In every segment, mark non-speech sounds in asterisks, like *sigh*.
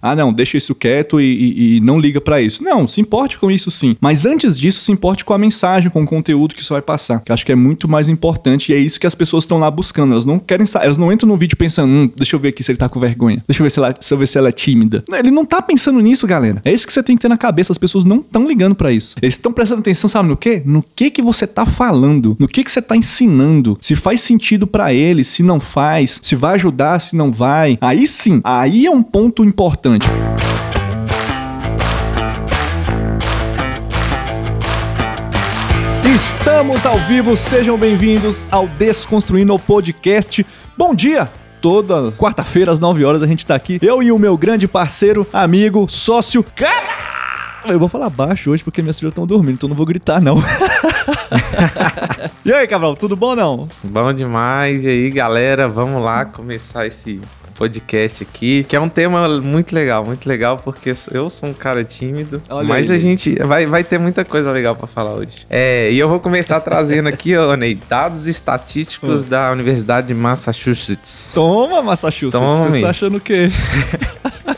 Ah, não, deixa isso quieto e, e, e não liga para isso. Não, se importe com isso sim. Mas antes disso, se importe com a mensagem, com o conteúdo que isso vai passar. Que acho que é muito mais importante e é isso que as pessoas estão lá buscando. Elas não querem elas não entram no vídeo pensando, hum, deixa eu ver aqui se ele tá com vergonha. Deixa eu ver se ela, se eu ver se ela é tímida. Não, ele não tá pensando nisso, galera. É isso que você tem que ter na cabeça. As pessoas não estão ligando para isso. Eles estão prestando atenção, sabe no quê? No que que você tá falando, no que que você tá ensinando, se faz sentido para eles, se não faz, se vai ajudar, se não vai. Aí sim, aí é um ponto importante. Estamos ao vivo, sejam bem-vindos ao Desconstruindo o Podcast. Bom dia! Toda quarta-feira às 9 horas a gente tá aqui, eu e o meu grande parceiro, amigo, sócio. Eu vou falar baixo hoje porque minhas filhas estão dormindo, então não vou gritar, não. *laughs* e aí, Cabral, tudo bom ou não? Bom demais. E aí, galera, vamos lá começar esse podcast aqui, que é um tema muito legal, muito legal, porque eu sou um cara tímido, Olha mas aí. a gente vai, vai ter muita coisa legal para falar hoje. É, e eu vou começar trazendo aqui, ó, Ney, dados estatísticos hum. da Universidade de Massachusetts. Toma, Massachusetts. Tome. Você tá achando o quê? *laughs*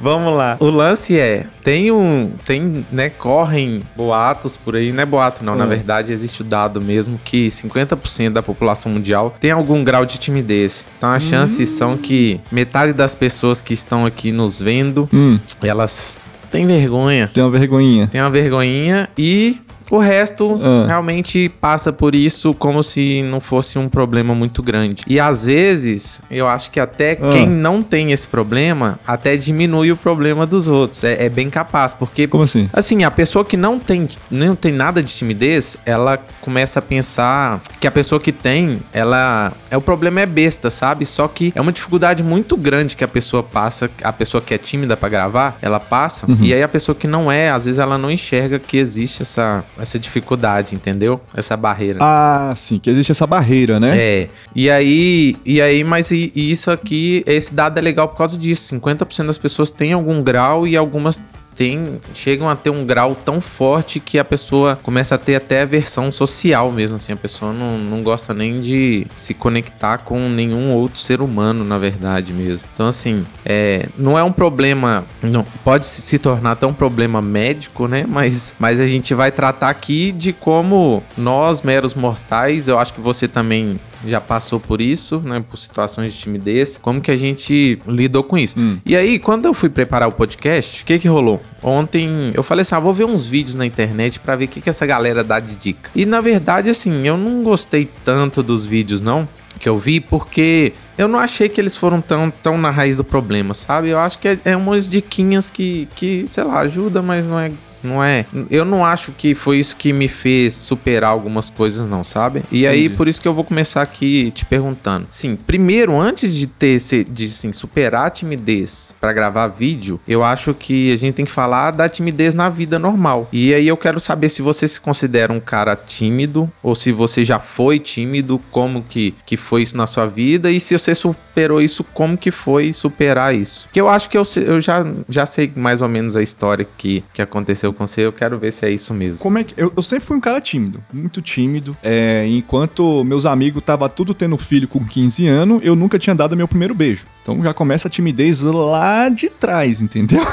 Vamos lá. O lance é, tem um, tem, né, correm boatos por aí, não é boato não, na hum. verdade existe o dado mesmo que 50% da população mundial tem algum grau de timidez. Então as hum. chances são que metade das pessoas que estão aqui nos vendo, hum. elas têm vergonha. Tem uma vergonhinha. Tem uma vergonhinha e o resto ah. realmente passa por isso como se não fosse um problema muito grande. E às vezes, eu acho que até ah. quem não tem esse problema, até diminui o problema dos outros. É, é, bem capaz, porque. Como assim? Assim, a pessoa que não tem, não tem nada de timidez, ela começa a pensar que a pessoa que tem, ela. É, o problema é besta, sabe? Só que é uma dificuldade muito grande que a pessoa passa, a pessoa que é tímida para gravar, ela passa. Uhum. E aí a pessoa que não é, às vezes ela não enxerga que existe essa essa dificuldade, entendeu? Essa barreira. Ah, sim, que existe essa barreira, né? É. E aí, e aí, mas e, e isso aqui, esse dado é legal por causa disso. 50% das pessoas têm algum grau e algumas tem, chegam a ter um grau tão forte que a pessoa começa a ter até aversão social mesmo, assim, a pessoa não, não gosta nem de se conectar com nenhum outro ser humano, na verdade mesmo. Então, assim, é, não é um problema, não, pode se tornar até um problema médico, né? Mas, mas a gente vai tratar aqui de como nós, meros mortais, eu acho que você também já passou por isso, né? Por situações de timidez. Como que a gente lidou com isso? Hum. E aí, quando eu fui preparar o podcast, o que que rolou? Ontem eu falei assim: ah, vou ver uns vídeos na internet para ver o que, que essa galera dá de dica. E na verdade, assim, eu não gostei tanto dos vídeos, não que eu vi, porque eu não achei que eles foram tão, tão na raiz do problema, sabe? Eu acho que é, é umas diquinhas que, que, sei lá, ajuda, mas não é não é. Eu não acho que foi isso que me fez superar algumas coisas, não, sabe? E aí, Entendi. por isso que eu vou começar aqui te perguntando. Sim, primeiro, antes de ter de assim, superar a timidez para gravar vídeo, eu acho que a gente tem que falar da timidez na vida normal. E aí eu quero saber se você se considera um cara tímido ou se você já foi tímido, como que, que foi isso na sua vida e se você superou isso, como que foi superar isso. Que eu acho que eu, eu já, já sei mais ou menos a história que, que aconteceu com você, eu quero ver se é isso mesmo. Como é que. Eu, eu sempre fui um cara tímido, muito tímido. É, enquanto meus amigos tava tudo tendo filho com 15 anos, eu nunca tinha dado meu primeiro beijo. Então já começa a timidez lá de trás, entendeu? *laughs*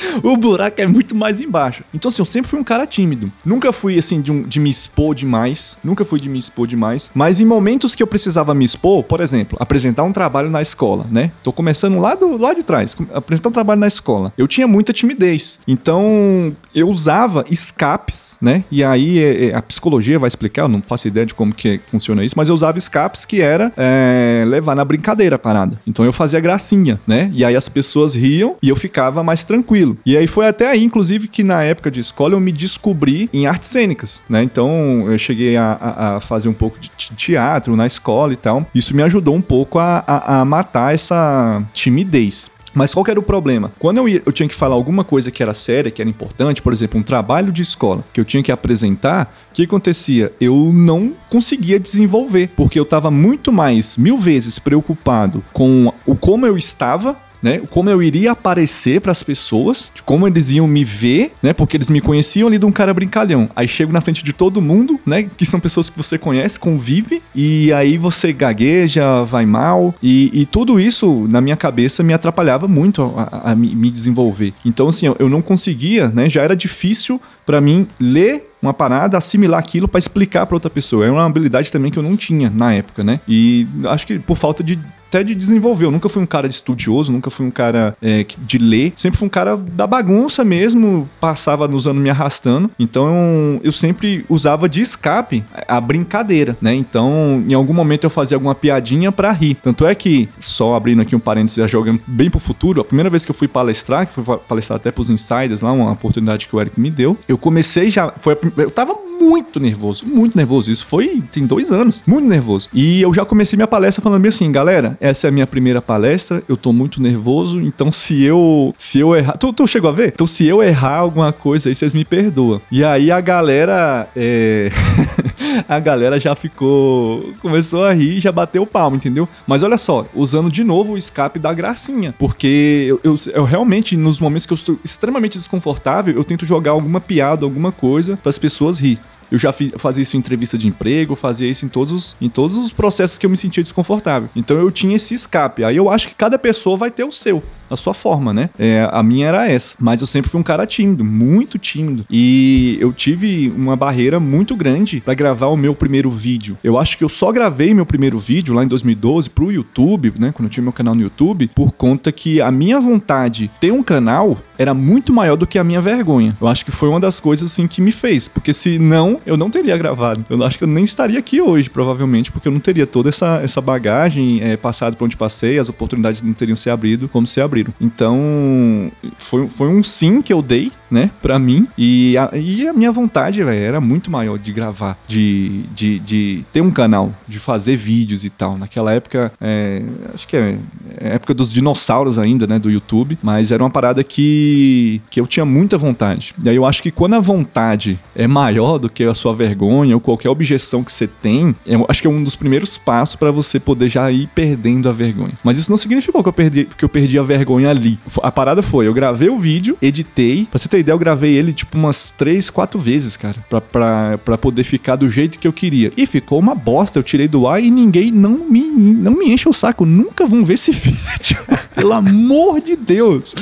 *laughs* o buraco é muito mais embaixo. Então, assim, eu sempre fui um cara tímido. Nunca fui, assim, de, um, de me expor demais. Nunca fui de me expor demais. Mas em momentos que eu precisava me expor, por exemplo, apresentar um trabalho na escola, né? Tô começando lá, do, lá de trás, apresentar um trabalho na escola. Eu tinha muita timidez. Então, eu usava escapes, né? E aí é, é, a psicologia vai explicar, eu não faço ideia de como que funciona isso, mas eu usava escapes que era é, levar na brincadeira a parada. Então eu fazia gracinha, né? E aí as pessoas riam e eu ficava mais tranquilo. E aí foi até aí, inclusive, que na época de escola eu me descobri em artes cênicas, né? Então eu cheguei a, a, a fazer um pouco de teatro na escola e tal. Isso me ajudou um pouco a, a, a matar essa timidez. Mas qual era o problema? Quando eu, ia, eu tinha que falar alguma coisa que era séria, que era importante, por exemplo, um trabalho de escola que eu tinha que apresentar, o que acontecia? Eu não conseguia desenvolver, porque eu estava muito mais, mil vezes, preocupado com o como eu estava né? Como eu iria aparecer para as pessoas, de como eles iam me ver, né? Porque eles me conheciam ali de um cara brincalhão. Aí chego na frente de todo mundo, né? Que são pessoas que você conhece, convive, e aí você gagueja, vai mal, e, e tudo isso na minha cabeça me atrapalhava muito a, a, a me desenvolver. Então, assim, eu, eu não conseguia, né? Já era difícil para mim ler uma parada, assimilar aquilo para explicar para outra pessoa. É uma habilidade também que eu não tinha na época, né? E acho que por falta de até de desenvolver. Eu nunca fui um cara de estudioso, nunca fui um cara é, de ler. Sempre fui um cara da bagunça mesmo, passava nos anos me arrastando. Então eu sempre usava de escape a brincadeira, né? Então em algum momento eu fazia alguma piadinha para rir. Tanto é que, só abrindo aqui um parênteses, já jogando bem pro futuro, a primeira vez que eu fui palestrar, que fui palestrar até pros insiders lá, uma oportunidade que o Eric me deu, eu comecei já. Foi eu tava muito nervoso, muito nervoso. Isso foi tem dois anos, muito nervoso. E eu já comecei minha palestra falando assim, galera, essa é a minha primeira palestra, eu tô muito nervoso, então se eu se eu errar, tu, tu chegou a ver? Então se eu errar alguma coisa aí, vocês me perdoam. E aí a galera é... *laughs* a galera já ficou começou a rir, já bateu o palmo, entendeu? Mas olha só, usando de novo o escape da gracinha, porque eu, eu, eu realmente nos momentos que eu estou extremamente desconfortável, eu tento jogar alguma piada, alguma coisa para as pessoas rir. Eu já fiz, fazia isso em entrevista de emprego, fazia isso em todos, os, em todos os processos que eu me sentia desconfortável. Então eu tinha esse escape. Aí eu acho que cada pessoa vai ter o seu a sua forma, né? É, a minha era essa. Mas eu sempre fui um cara tímido, muito tímido. E eu tive uma barreira muito grande para gravar o meu primeiro vídeo. Eu acho que eu só gravei meu primeiro vídeo lá em 2012 pro YouTube, né? Quando eu tinha meu canal no YouTube, por conta que a minha vontade de ter um canal era muito maior do que a minha vergonha. Eu acho que foi uma das coisas assim que me fez, porque se não, eu não teria gravado. Eu acho que eu nem estaria aqui hoje, provavelmente, porque eu não teria toda essa, essa bagagem é, passado por onde passei, as oportunidades não teriam se abrido como se Então, foi, foi um sim que eu dei, né, pra mim. E a, e a minha vontade, velho, era muito maior de gravar, de, de, de ter um canal, de fazer vídeos e tal. Naquela época, é, acho que é época dos dinossauros ainda, né, do YouTube. Mas era uma parada que, que eu tinha muita vontade. E aí eu acho que quando a vontade é maior do que a sua vergonha ou qualquer objeção que você tem, eu acho que é um dos primeiros passos para você poder já ir perdendo a vergonha. Mas isso não significou que eu perdi, que eu perdi a vergonha ali. A parada foi, eu gravei o vídeo, editei. Pra você ter ideia, eu gravei ele tipo umas três, quatro vezes, cara. Pra, pra, pra poder ficar do jeito que eu queria. E ficou uma bosta. Eu tirei do ar e ninguém não me, não me enche o saco. Nunca vão ver esse *laughs* vídeo. *laughs* Pelo amor de Deus.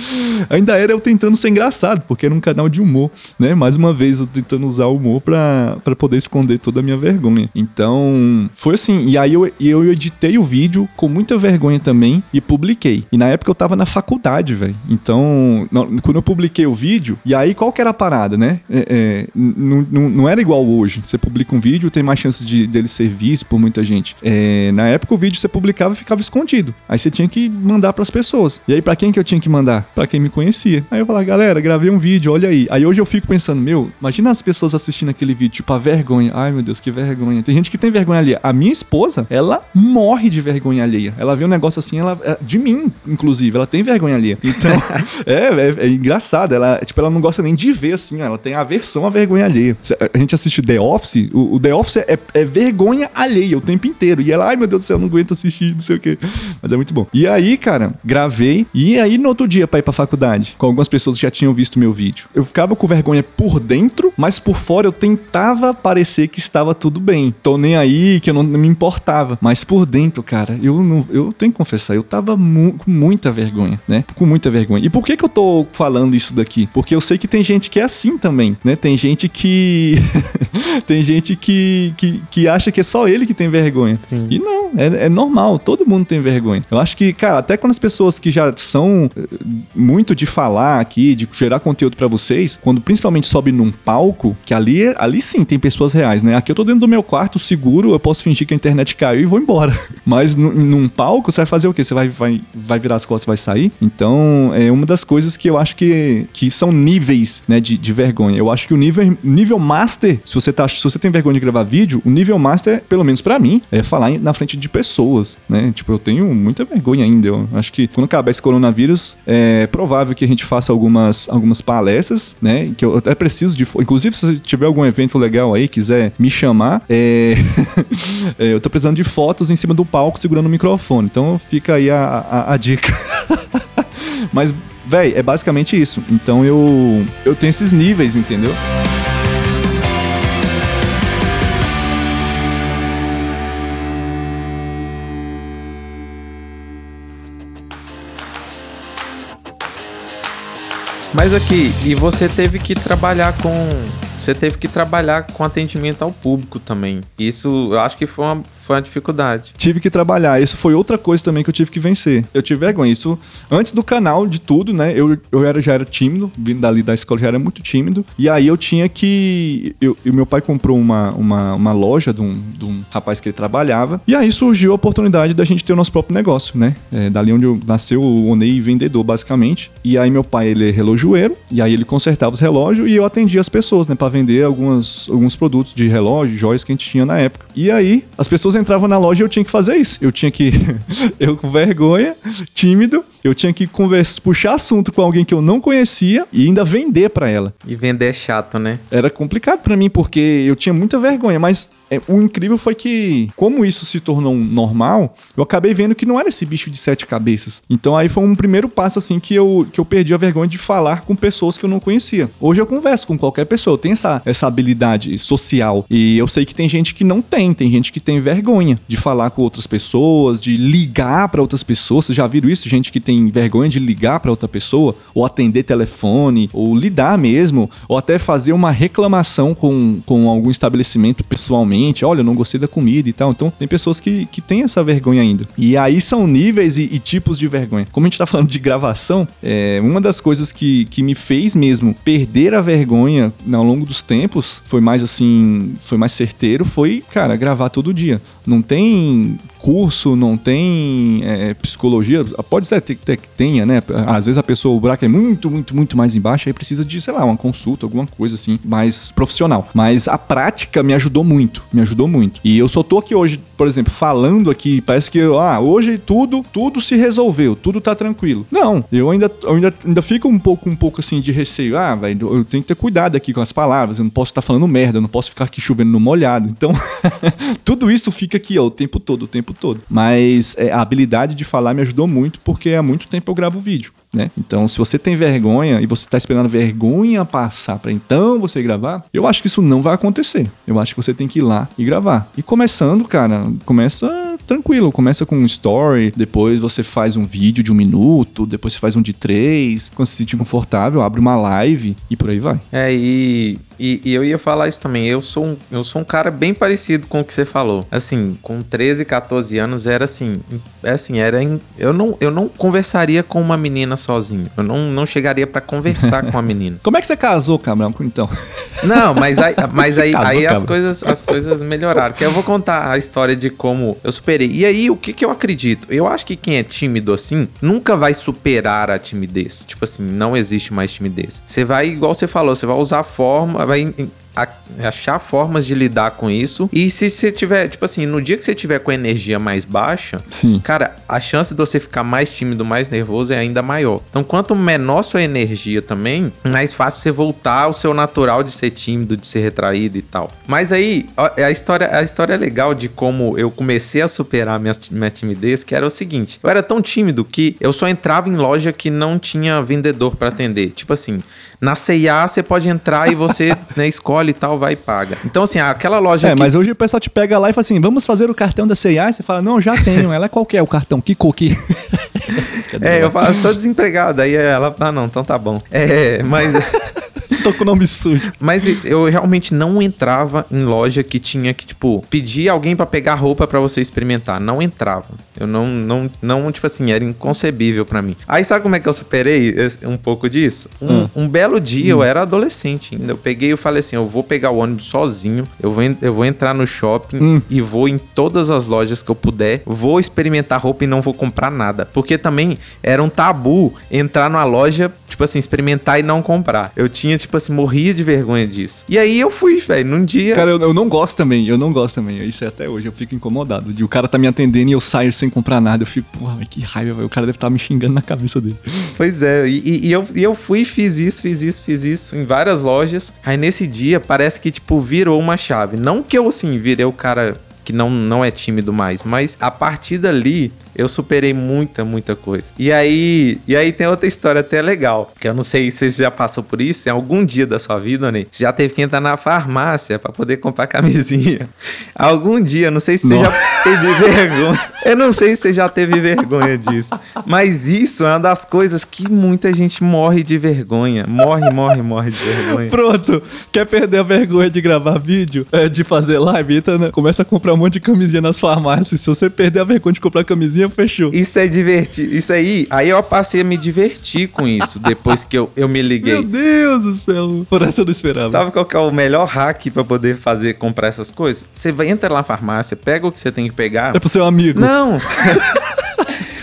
Ainda era eu tentando ser engraçado, porque era um canal de humor, né? Mais uma vez eu tentando usar o humor pra, pra poder esconder toda a minha vergonha. Então, foi assim. E aí eu, eu editei o vídeo com muita vergonha também e publiquei. E na época eu tava na faculdade, velho. Então, quando eu publiquei o vídeo, e aí qual que era a parada, né? É, é, não, era igual hoje. Você publica um vídeo, tem mais chances de, dele ser visto por muita gente. É, na época o vídeo você publicava e ficava escondido. Aí você tinha que mandar para as pessoas. E aí para quem que eu tinha que mandar? Para quem me conhecia. Aí eu falava, galera, gravei um vídeo, olha aí. Aí hoje eu fico pensando, meu, imagina as pessoas assistindo aquele vídeo, tipo, a vergonha. Ai, meu Deus, que vergonha. Tem gente que tem vergonha alheia. A minha esposa, ela morre de vergonha alheia. Ela vê um negócio assim, ela é, de mim, inclusive, ela tem vergonha ali. Então, *laughs* é, é, é, engraçado. Ela, tipo, ela não gosta nem de ver, assim, ela tem aversão à vergonha alheia. A gente assiste The Office, o, o The Office é, é, vergonha alheia o tempo inteiro. E ela, ai meu Deus do céu, eu não aguento assistir, não sei o quê. Mas é muito bom. E aí, cara, gravei. E aí, no outro dia, pra ir pra faculdade, com algumas pessoas que já tinham visto meu vídeo, eu ficava com vergonha por dentro, mas por fora eu tentava parecer que estava tudo bem. Tô nem aí, que eu não, não me importava. Mas por dentro, cara, eu não, eu tenho que confessar, eu tava mu com muita vergonha, né? Com muita vergonha. E por que que eu tô falando isso daqui? Porque eu sei que tem gente que é assim também, né? Tem gente que. *laughs* *laughs* tem gente que, que, que acha que é só ele que tem vergonha. Sim. E não, é, é normal, todo mundo tem vergonha. Eu acho que, cara, até quando as pessoas que já são eh, muito de falar aqui, de gerar conteúdo para vocês, quando principalmente sobe num palco, que ali, ali sim tem pessoas reais, né? Aqui eu tô dentro do meu quarto seguro, eu posso fingir que a internet caiu e vou embora. *laughs* Mas num palco, você vai fazer o quê? Você vai, vai, vai virar as costas e vai sair? Então, é uma das coisas que eu acho que, que são níveis, né, de, de vergonha. Eu acho que o nível, nível master, se você, tá, se você tem vergonha de gravar vídeo, o nível master, pelo menos para mim, é falar na frente de pessoas, né? Tipo, eu tenho muita vergonha ainda. Eu acho que quando acabar esse coronavírus, é provável que a gente faça algumas, algumas palestras, né? Que eu até preciso de. Inclusive, se tiver algum evento legal aí, quiser me chamar, é... *laughs* é, eu tô precisando de fotos em cima do palco segurando o microfone. Então fica aí a, a, a dica. *laughs* Mas, véi, é basicamente isso. Então eu, eu tenho esses níveis, entendeu? Mas aqui, e você teve que trabalhar com. Você teve que trabalhar com atendimento ao público também. Isso eu acho que foi uma, foi uma dificuldade. Tive que trabalhar. Isso foi outra coisa também que eu tive que vencer. Eu tive vergonha. Isso, antes do canal, de tudo, né? Eu, eu era, já era tímido, vindo dali da escola já era muito tímido. E aí eu tinha que. Eu, meu pai comprou uma, uma, uma loja de um, de um rapaz que ele trabalhava. E aí surgiu a oportunidade da gente ter o nosso próprio negócio, né? É, dali onde eu, nasceu o Onei vendedor, basicamente. E aí meu pai, ele é relojoeiro. E aí ele consertava os relógios e eu atendia as pessoas, né? Pra vender algumas, alguns produtos de relógio, joias que a gente tinha na época. E aí as pessoas entravam na loja e eu tinha que fazer isso. Eu tinha que. *laughs* eu com vergonha, tímido, eu tinha que conversa, puxar assunto com alguém que eu não conhecia e ainda vender para ela. E vender é chato, né? Era complicado para mim porque eu tinha muita vergonha, mas o incrível foi que, como isso se tornou normal, eu acabei vendo que não era esse bicho de sete cabeças. Então aí foi um primeiro passo assim que eu, que eu perdi a vergonha de falar com pessoas que eu não conhecia. Hoje eu converso com qualquer pessoa, eu tenho essa, essa habilidade social. E eu sei que tem gente que não tem, tem gente que tem vergonha de falar com outras pessoas, de ligar para outras pessoas. Vocês já viram isso? Gente que tem vergonha de ligar para outra pessoa, ou atender telefone, ou lidar mesmo, ou até fazer uma reclamação com, com algum estabelecimento pessoalmente olha, eu não gostei da comida e tal. Então, tem pessoas que, que têm essa vergonha ainda. E aí são níveis e, e tipos de vergonha. Como a gente tá falando de gravação, é, uma das coisas que, que me fez mesmo perder a vergonha ao longo dos tempos, foi mais assim, foi mais certeiro, foi, cara, gravar todo dia. Não tem curso, não tem é, psicologia, pode ser que tenha, né? Às vezes a pessoa, o buraco é muito, muito, muito mais embaixo, aí precisa de, sei lá, uma consulta, alguma coisa assim, mais profissional. Mas a prática me ajudou muito, me ajudou muito. E eu só tô aqui hoje, por exemplo, falando aqui, parece que, ah, hoje tudo, tudo se resolveu, tudo tá tranquilo. Não, eu ainda, eu ainda, ainda fico um pouco, um pouco assim de receio. Ah, velho, eu tenho que ter cuidado aqui com as palavras, eu não posso estar tá falando merda, eu não posso ficar aqui chovendo no molhado. Então, *laughs* tudo isso fica aqui, ó, o tempo todo, o tempo todo. Mas é, a habilidade de falar me ajudou muito, porque há muito tempo eu gravo vídeo. Né? Então, se você tem vergonha e você está esperando vergonha passar para então você gravar, eu acho que isso não vai acontecer. Eu acho que você tem que ir lá e gravar. E começando, cara, começa tranquilo, começa com um story, depois você faz um vídeo de um minuto, depois você faz um de três. Quando se sentir confortável, abre uma live e por aí vai. É, e e, e, eu ia falar isso também. Eu sou, um, eu sou um cara bem parecido com o que você falou. Assim, com 13, 14 anos era assim. É assim, era. Em, eu, não, eu não conversaria com uma menina sozinho. Eu não, não chegaria para conversar com a menina. *laughs* Como é que você casou, Cabrão, então? Não, mas aí, *laughs* mas aí, casou, aí as, coisas, as coisas melhoraram. Que eu vou contar a história de como eu superei. E aí, o que, que eu acredito? Eu acho que quem é tímido assim nunca vai superar a timidez. Tipo assim, não existe mais timidez. Você vai, igual você falou, você vai usar a forma vai achar formas de lidar com isso. E se você tiver, tipo assim, no dia que você tiver com a energia mais baixa, Sim. cara, a chance de você ficar mais tímido, mais nervoso é ainda maior. Então, quanto menor sua energia também, mais fácil você voltar ao seu natural de ser tímido, de ser retraído e tal. Mas aí, a história, a história é legal de como eu comecei a superar minha, minha timidez, que era o seguinte: eu era tão tímido que eu só entrava em loja que não tinha vendedor para atender. Tipo assim, na CIA você pode entrar e você *laughs* né, escolhe e tal, vai e paga. Então, assim, aquela loja. É, que... mas hoje o pessoal te pega lá e fala assim: vamos fazer o cartão da CIA. E você fala: não, já tenho. Ela é qualquer o cartão? Que coqui. *laughs* *laughs* é, eu falo, tô desempregado. Aí ela, ah, não, então tá bom. É, mas. *laughs* Tô com o nome sujo. Mas eu realmente não entrava em loja que tinha que, tipo, pedir alguém para pegar roupa para você experimentar. Não entrava. Eu não, não, não, tipo assim, era inconcebível para mim. Aí sabe como é que eu superei um pouco disso? Um, hum. um belo dia, hum. eu era adolescente ainda. Eu peguei e falei assim: eu vou pegar o ônibus sozinho, eu vou, eu vou entrar no shopping hum. e vou em todas as lojas que eu puder, vou experimentar roupa e não vou comprar nada. Porque também era um tabu entrar numa loja tipo assim, experimentar e não comprar. Eu tinha, tipo assim, morria de vergonha disso. E aí eu fui, velho, num dia. Cara, eu, eu, não gosto também, eu não gosto também. Isso é até hoje, eu fico incomodado. De o cara tá me atendendo e eu saio sem comprar nada. Eu fico, porra, que raiva, véio. o cara deve estar tá me xingando na cabeça dele. Pois é, e, e, eu, e eu fui, fiz isso, fiz isso, fiz isso em várias lojas. Aí nesse dia parece que, tipo, virou uma chave. Não que eu, assim, virei o cara que não, não é tímido mais. Mas a partir dali, eu superei muita, muita coisa. E aí, e aí tem outra história até legal, que eu não sei se você já passou por isso, em algum dia da sua vida, né? Você já teve que entrar na farmácia para poder comprar *laughs* camisinha. Algum dia, não sei se você Nossa. já teve *laughs* vergonha. Eu não sei se você já teve vergonha disso. Mas isso é uma das coisas que muita gente morre de vergonha. Morre, morre, morre de vergonha. Pronto. Quer perder a vergonha de gravar vídeo? É, de fazer live? Então, né? Começa a comprar um monte de camisinha nas farmácias. Se você perder a vergonha de comprar camisinha, fechou. Isso é divertido. Isso aí, aí eu passei a me divertir com isso depois que eu, eu me liguei. Meu Deus do céu. Por essa eu não esperava. Sabe qual que é o melhor hack para poder fazer comprar essas coisas? Você vai entrar lá na farmácia, pega o que você tem que pegar. É pro seu amigo. Não. *laughs*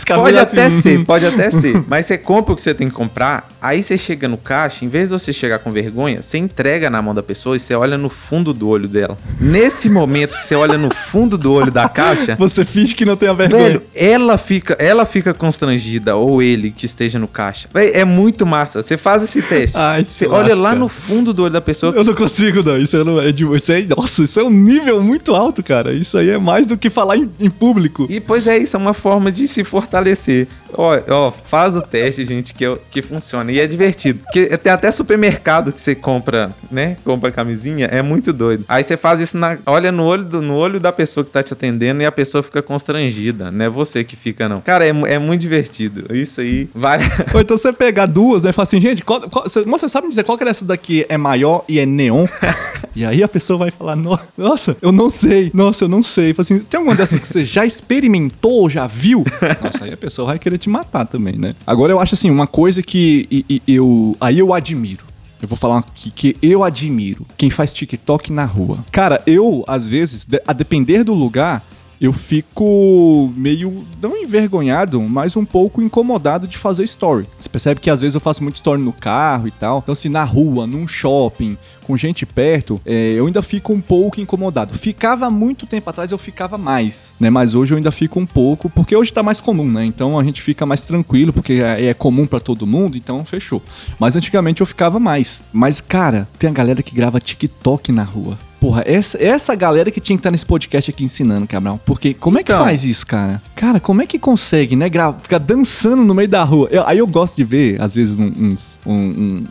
pode até assim, ser, pode até *laughs* ser. Mas você compra o que você tem que comprar, aí você chega no caixa, em vez de você chegar com vergonha, você entrega na mão da pessoa e você olha no fundo do olho dela. Nesse momento que você olha no fundo do olho da caixa, você finge que não tem a vergonha. Velho, ela fica, ela fica constrangida ou ele que esteja no caixa. Véio, é muito massa. Você faz esse teste. Ai, você olha lá no fundo do olho da pessoa. Eu não consigo não. Isso não é de, isso é, nossa, isso é um nível muito alto, cara. Isso aí é mais do que falar em, em público. E pois é, isso é uma forma de se fortalecer. Ó, ó, faz o teste, gente, que, que funciona. E é divertido. Porque tem até supermercado que você compra, né? Compra camisinha, é muito doido. Aí você faz isso, na, olha no olho, do, no olho da pessoa que tá te atendendo e a pessoa fica constrangida. Não é você que fica, não. Cara, é, é muito divertido. Isso aí vale. Ou então você pegar duas, aí fala assim, gente, qual, qual, você, você sabe dizer qual que dessa daqui é maior e é neon? *laughs* e aí a pessoa vai falar, nossa, eu não sei. Nossa, eu não sei. Fala assim, tem alguma dessas que você já experimentou, já viu? Nossa, *laughs* aí a pessoa vai querer te matar também, né? Agora eu acho assim, uma coisa que eu. Aí eu admiro. Eu vou falar que eu admiro quem faz TikTok na rua. Cara, eu, às vezes, a depender do lugar, eu fico meio, não envergonhado, mas um pouco incomodado de fazer story. Você percebe que às vezes eu faço muito story no carro e tal. Então, se na rua, num shopping, com gente perto, é, eu ainda fico um pouco incomodado. Ficava muito tempo atrás, eu ficava mais, né? Mas hoje eu ainda fico um pouco, porque hoje tá mais comum, né? Então a gente fica mais tranquilo, porque é, é comum para todo mundo, então fechou. Mas antigamente eu ficava mais. Mas, cara, tem a galera que grava TikTok na rua. Porra, essa, essa galera que tinha que estar nesse podcast aqui ensinando, Cabral. Porque como é que então, faz isso, cara? Cara, como é que consegue, né? Ficar dançando no meio da rua. Eu, aí eu gosto de ver, às vezes, uns, um,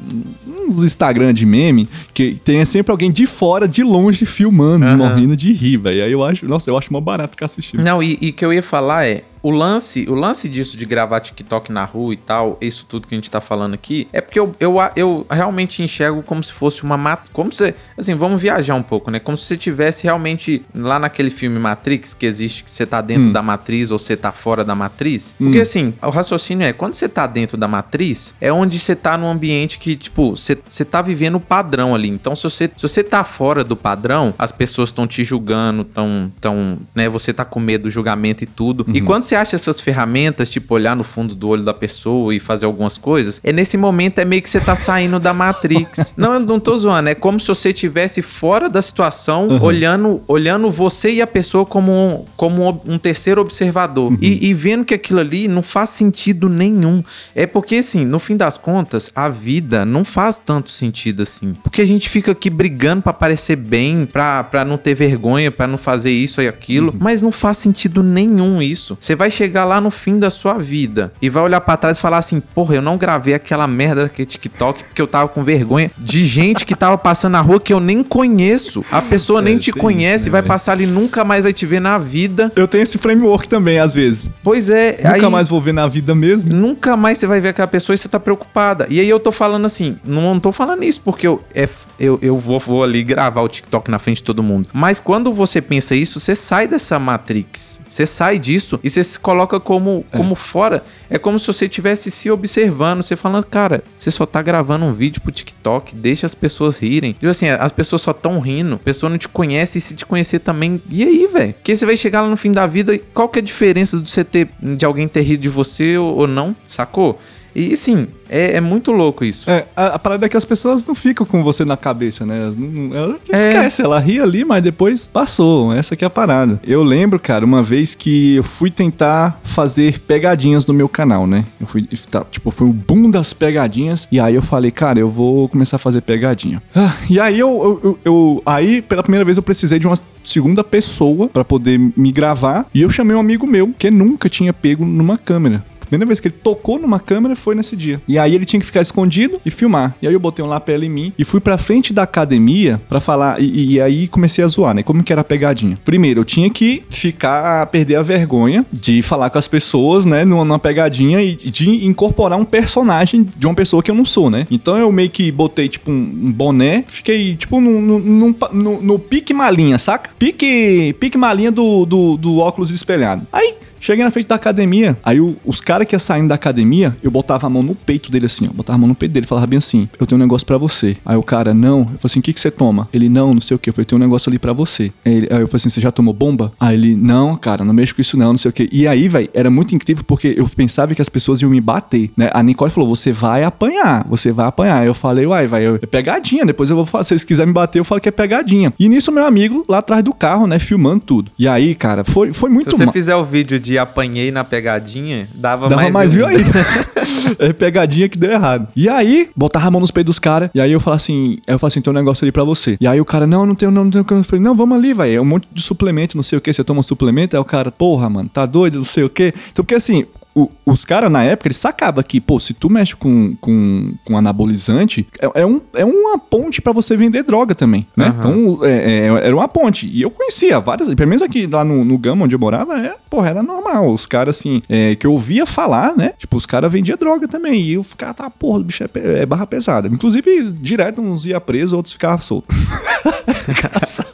uns Instagram de meme que tem sempre alguém de fora, de longe, filmando, uhum. morrendo de rir, velho. Aí eu acho, nossa, eu acho uma barata ficar assistindo. Não, e o que eu ia falar é, o lance, o lance disso de gravar TikTok na rua e tal, isso tudo que a gente tá falando aqui, é porque eu, eu, eu realmente enxergo como se fosse uma mat como se, assim, vamos viajar um pouco, né? Como se você tivesse realmente lá naquele filme Matrix que existe que você tá dentro hum. da matriz ou você tá fora da matriz. Porque hum. assim, o raciocínio é, quando você tá dentro da matriz, é onde você tá num ambiente que, tipo, você, você tá vivendo o padrão ali. Então, se você, se você tá fora do padrão, as pessoas estão te julgando, tão, tão, né, você tá com medo do julgamento e tudo. Uhum. E quando você acha essas ferramentas, tipo olhar no fundo do olho da pessoa e fazer algumas coisas, é nesse momento é meio que você tá saindo da Matrix. *laughs* não, eu não tô zoando, é como se você estivesse fora da situação, uhum. olhando, olhando você e a pessoa como um, como um terceiro observador uhum. e, e vendo que aquilo ali não faz sentido nenhum. É porque, assim, no fim das contas, a vida não faz tanto sentido assim. Porque a gente fica aqui brigando para parecer bem, pra, pra não ter vergonha, para não fazer isso e aquilo, uhum. mas não faz sentido nenhum isso. Você vai chegar lá no fim da sua vida e vai olhar para trás e falar assim: porra, eu não gravei aquela merda daquele TikTok porque eu tava com vergonha de gente que tava passando na rua que eu nem conheço. A pessoa é, nem te conhece, isso, né, vai passar ali nunca mais vai te ver na vida. Eu tenho esse framework também, às vezes. Pois é. Nunca aí, mais vou ver na vida mesmo. Nunca mais você vai ver aquela pessoa e você tá preocupada. E aí eu tô falando assim: não tô falando isso porque eu, é, eu, eu vou, vou ali gravar o TikTok na frente de todo mundo. Mas quando você pensa isso, você sai dessa Matrix. Você sai disso e você se coloca como, é. como fora. É como se você estivesse se observando, você falando, cara, você só tá gravando um vídeo pro TikTok, deixa as pessoas rirem. Tipo assim, as pessoas só tão rindo, a pessoa não te conhece e se te conhecer também. E aí, velho? Que você vai chegar lá no fim da vida, qual que é a diferença de você ter de alguém ter rido de você ou, ou não? Sacou? E sim, é, é muito louco isso. É, a, a parada é que as pessoas não ficam com você na cabeça, né? Não- Ela esquece, ela ri ali, mas depois passou. Essa que é a parada. Eu lembro, cara, uma vez que eu fui tentar fazer pegadinhas no meu canal, né? Eu fui, tá, tipo, foi o boom das pegadinhas. E aí eu falei, cara, eu vou começar a fazer pegadinha. Ah, e aí eu, eu, eu- eu- Aí, pela primeira vez, eu precisei de uma segunda pessoa pra poder me gravar. E eu chamei um amigo meu que nunca tinha pego numa câmera. Primeira vez que ele tocou numa câmera foi nesse dia. E aí ele tinha que ficar escondido e filmar. E aí eu botei um lapela em mim e fui pra frente da academia pra falar. E, e aí comecei a zoar, né? Como que era a pegadinha? Primeiro, eu tinha que ficar, perder a vergonha de falar com as pessoas, né? Numa, numa pegadinha e de incorporar um personagem de uma pessoa que eu não sou, né? Então eu meio que botei, tipo, um, boné, fiquei, tipo, num pa- no- no pique malinha, saca? Pique, pique malinha do, do, do óculos espelhado. Aí Cheguei na frente da academia, aí o- os caras que iam saindo da academia, eu botava a mão no peito dele assim, ó. Botava a mão no peito dele falava bem assim: Eu tenho um negócio pra você. Aí o cara, não. Eu falei assim: O que, que você toma? Ele, não, não sei o que. Eu falei: Eu tenho um negócio ali pra você. Aí, ele- aí eu falei assim: Você já tomou bomba? Aí ele, não, cara, não mexo com isso não, não sei o que. E aí, velho, era muito incrível porque eu pensava que as pessoas iam me bater, né? A Nicole falou: Você vai apanhar, você vai apanhar. Aí eu falei: Uai, vai, é pegadinha. Depois eu vou falar. Se vocês quiserem me bater, eu falo que é pegadinha. E nisso, meu amigo lá atrás do carro, né, filmando tudo. E aí, cara, foi, foi muito Se você fizer o vídeo de apanhei na pegadinha, dava, Dava mais, mais view ainda. *laughs* é pegadinha que deu errado. E aí, botava a mão nos peitos dos caras. E aí eu falava assim, eu falava assim, tem um negócio ali pra você. E aí o cara, não, não tenho, não, não tenho. Eu falei, não, vamos ali, velho. É um monte de suplemento, não sei o que. Você toma suplemento? Aí o cara, porra, mano, tá doido, não sei o que. Então, porque assim. O- os caras na época, eles sacavam que, pô, se tu mexe com, com, com anabolizante, é, é um, é uma ponte pra você vender droga também, né? Aham. Então, é, é- era uma ponte. E eu conhecia várias, pelo menos aqui lá no, no Gama, onde eu morava, é, porra, era normal. Os caras, assim, é, que eu ouvia falar, né? Tipo, os caras vendiam droga também. E eu ficava, tá, porra, o bicho é, é barra pesada. Inclusive, direto uns ia preso, outros ficavam soltos. *laughs* Engraçado.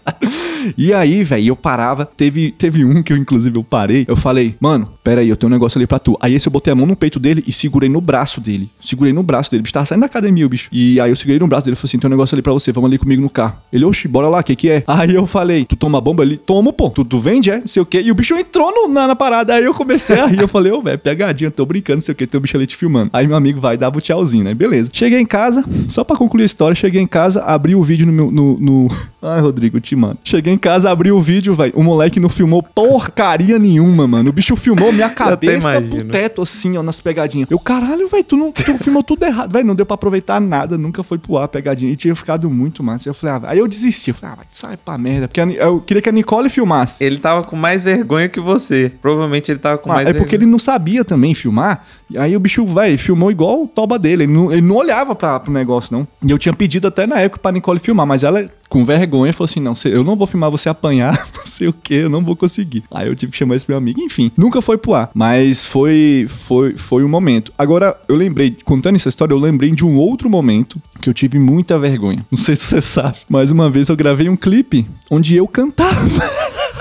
E aí, velho, eu parava. Teve, teve um que eu, inclusive, eu parei. Eu falei, mano, pera aí, eu tenho um negócio ali pra tu. Aí esse eu botei a mão no peito dele e segurei no braço dele. Segurei no braço dele. O bicho tava saindo da academia, o bicho. E aí eu segurei no braço dele e falei assim: tem um negócio ali pra você, vamos ali comigo no carro. Ele, oxi, bora lá, o que que é? Aí eu falei, tu toma bomba ali? Tomo, pô. Tu, tu vende, é? Sei o quê. E o bicho entrou no- na, na parada. Aí eu comecei a rir. Eu falei, ô, velho, pegadinha, tô brincando, sei o quê. Tem o bicho ali te filmando. Aí meu amigo vai, dava o tchauzinho, né? Beleza. Cheguei em casa, só pra concluir a história, cheguei em casa, abri o vídeo no meu. No, no... Ai, Rodrigo, te mando. Cheguei em casa, abri o vídeo, velho. O moleque não filmou porcaria nenhuma, mano. O bicho filmou minha *laughs* cabeça pro teto, assim, ó, nas pegadinhas. Eu, caralho, velho, tu, não, tu filmou tudo errado. Velho, não deu pra aproveitar nada, nunca foi pro ar a pegadinha. E tinha ficado muito massa. Eu falei, ah, aí eu desisti. Eu falei, ah, vai, sai pra merda. Porque eu queria que a Nicole filmasse. Ele tava com mais vergonha que você. Provavelmente ele tava com Ah, mais é porque ele não sabia também filmar. E aí o bicho, velho, filmou igual o toba dele. Ele não, ele não olhava pra, pro negócio, não. E eu tinha pedido até na época pra Nicole filmar, mas ela, com vergonha, falou assim: não, eu não vou filmar você apanhar, *laughs* não sei o que, eu não vou conseguir. Aí eu tive que chamar esse meu amigo. Enfim, nunca foi pro ar. Mas foi, foi, foi um momento. Agora, eu lembrei, contando essa história, eu lembrei de um outro momento que eu tive muita vergonha. Não sei se você sabe, mas uma vez eu gravei um clipe onde eu cantava. *laughs*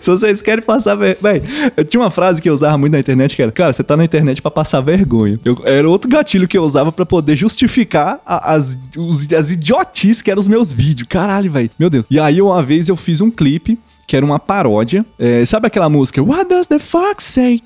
Se vocês querem passar vergonha. Eu tinha uma frase que eu usava muito na internet que era: Cara, você tá na internet pra passar vergonha. Eu- era outro gatilho que eu usava pra poder justificar a- as, os- as idiotices que eram os meus vídeos. Caralho, velho. Meu Deus. E aí, uma vez eu fiz um clipe que era uma paródia. É, sabe aquela música? What does the fox say?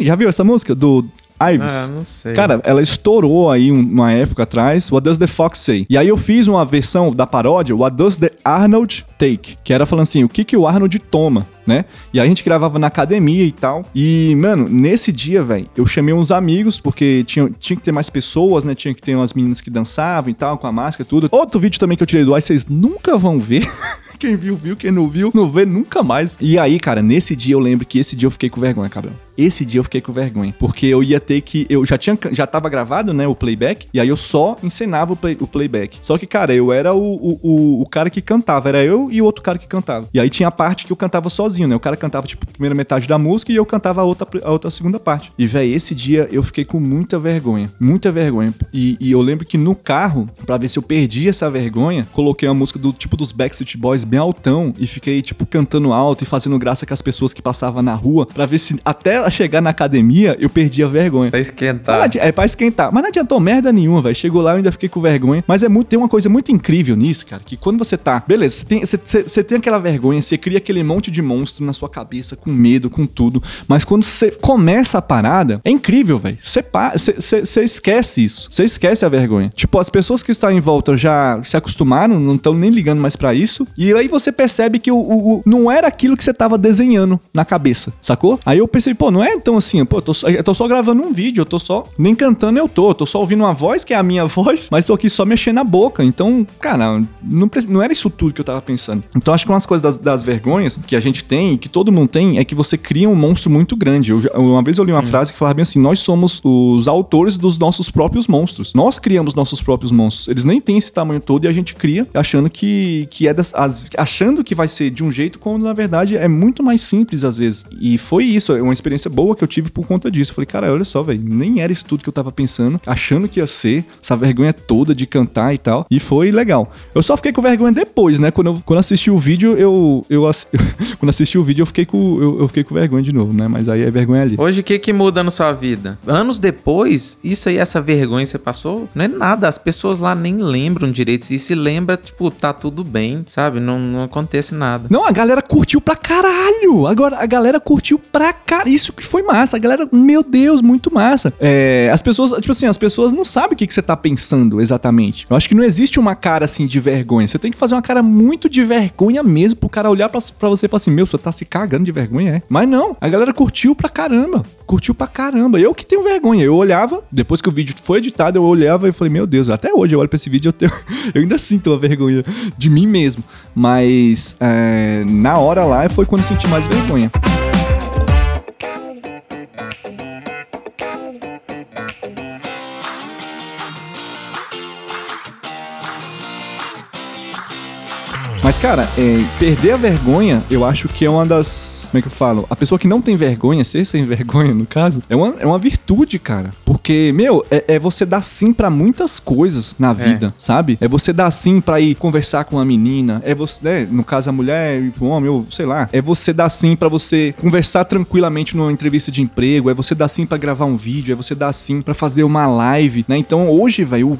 Já viu essa música? Do Ives? Ah, não sei. Cara, ela estourou aí um- uma época atrás, What Does the Fox Say? E aí eu fiz uma versão da paródia, What Does the Arnold Take? Que era falando assim, o que que o Arnold toma, né? E aí a gente gravava na academia e tal. E, mano, nesse dia, velho, eu chamei uns amigos, porque tinha, tinha que ter mais pessoas, né? Tinha que ter umas meninas que dançavam e tal, com a máscara e tudo. Outro vídeo também que eu tirei do ar, vocês nunca vão ver. *laughs* Quem viu, viu. Quem não viu, não vê nunca mais. E aí, cara, nesse dia eu lembro que esse dia eu fiquei com vergonha, cabrão. Esse dia eu fiquei com vergonha. Porque eu ia ter que. Eu já tinha. Já tava gravado, né? O playback. E aí eu só encenava o, play- o playback. Só que, cara, eu era o, o, o, o cara que cantava. Era eu e outro cara que cantava. E aí tinha a parte que eu cantava sozinho, né? O cara cantava, tipo, a primeira metade da música e eu cantava a outra, a outra segunda parte. E, velho, esse dia eu fiquei com muita vergonha. Muita vergonha. E, e eu lembro que no carro, pra ver se eu perdi essa vergonha, coloquei uma música do tipo dos Backstreet Boys bem altão e fiquei, tipo, cantando alto e fazendo graça com as pessoas que passavam na rua, pra ver se até chegar na academia eu perdia a vergonha. Pra esquentar. Mas É pra esquentar. Mas não adiantou merda nenhuma, velho. Chegou lá, eu ainda fiquei com vergonha. Mas é muito, tem uma coisa muito incrível nisso, cara. Que quando você tá. Beleza, você tem, você, você- tem aquela vergonha, você cria aquele monte de monstro na sua cabeça, com medo, com tudo. Mas quando você começa a parada, é incrível, velho. Você, pa- você, você, você esquece isso. Você esquece a vergonha. Tipo, as pessoas que estão em volta já se acostumaram, não estão nem ligando mais pra isso. E aí você percebe que o, o- o- não era aquilo que você tava desenhando na cabeça, sacou? Aí eu pensei, pô, não é tão assim, pô, eu tô, só, eu tô só gravando um vídeo, eu tô só. Nem cantando eu tô, eu tô só ouvindo uma voz, que é a minha *laughs* voz, mas tô aqui só mexendo a boca. Então, cara, não, não era isso tudo que eu tava pensando. Então, acho que uma das coisas das, das vergonhas que a gente tem, que todo mundo tem, é que você cria um monstro muito grande. Eu uma vez eu li uma frase que falava bem assim: nós somos os autores dos nossos próprios monstros. Nós criamos nossos próprios monstros. Eles nem têm esse tamanho todo e a gente cria achando que, que é das, as- achando que vai ser de um jeito, quando na verdade é muito mais simples às vezes. E foi isso, é uma experiência boa que eu tive por conta disso. Eu falei, cara, olha só, velho, nem era isso tudo que eu tava pensando, achando que ia ser, essa vergonha toda de cantar e tal. E foi legal. Eu só fiquei com vergonha depois, né? Quando eu quando assisti o vídeo, eu. eu *laughs* quando assisti o vídeo, eu fiquei com. Eu, eu fiquei com vergonha de novo, né? Mas aí é vergonha ali. Hoje, o que que muda na sua vida? Anos depois, isso aí, essa vergonha que você passou, não é nada. As pessoas lá nem lembram direito. E se lembra, tipo, tá tudo bem, sabe? Não, não acontece nada. Não, a galera curtiu pra caralho. Agora, a galera curtiu pra caralho. Isso que foi massa. A galera, meu Deus, muito massa. É, as pessoas, tipo assim, as pessoas não sabem o que, que você tá pensando exatamente. Eu acho que não existe uma cara assim de vergonha. Você tem que fazer uma cara muito de vergonha mesmo pro cara olhar pra, pra você e falar assim: Meu, você tá se cagando de vergonha, é? Mas não, a galera curtiu pra caramba. Curtiu pra caramba. Eu que tenho vergonha. Eu olhava, depois que o vídeo foi editado, eu olhava e falei: Meu Deus, até hoje eu olho pra esse vídeo eu, tenho, *laughs* eu ainda sinto uma vergonha de mim mesmo. Mas é, na hora lá foi quando eu senti mais vergonha. Mas, cara, é, perder a vergonha, eu acho que é uma das. Como é que eu falo? A pessoa que não tem vergonha, ser sem vergonha, no caso, é uma, é uma virtude, cara. Porque, meu, é, é você dar sim pra muitas coisas na vida, sabe? É você dar sim pra ir conversar com uma menina. É você, né, no caso, a mulher e o homem, ou sei lá. É você dar sim pra você conversar tranquilamente numa entrevista de emprego. É você dar sim pra gravar um vídeo. É você dar sim pra fazer uma live, né? Então, hoje, velho,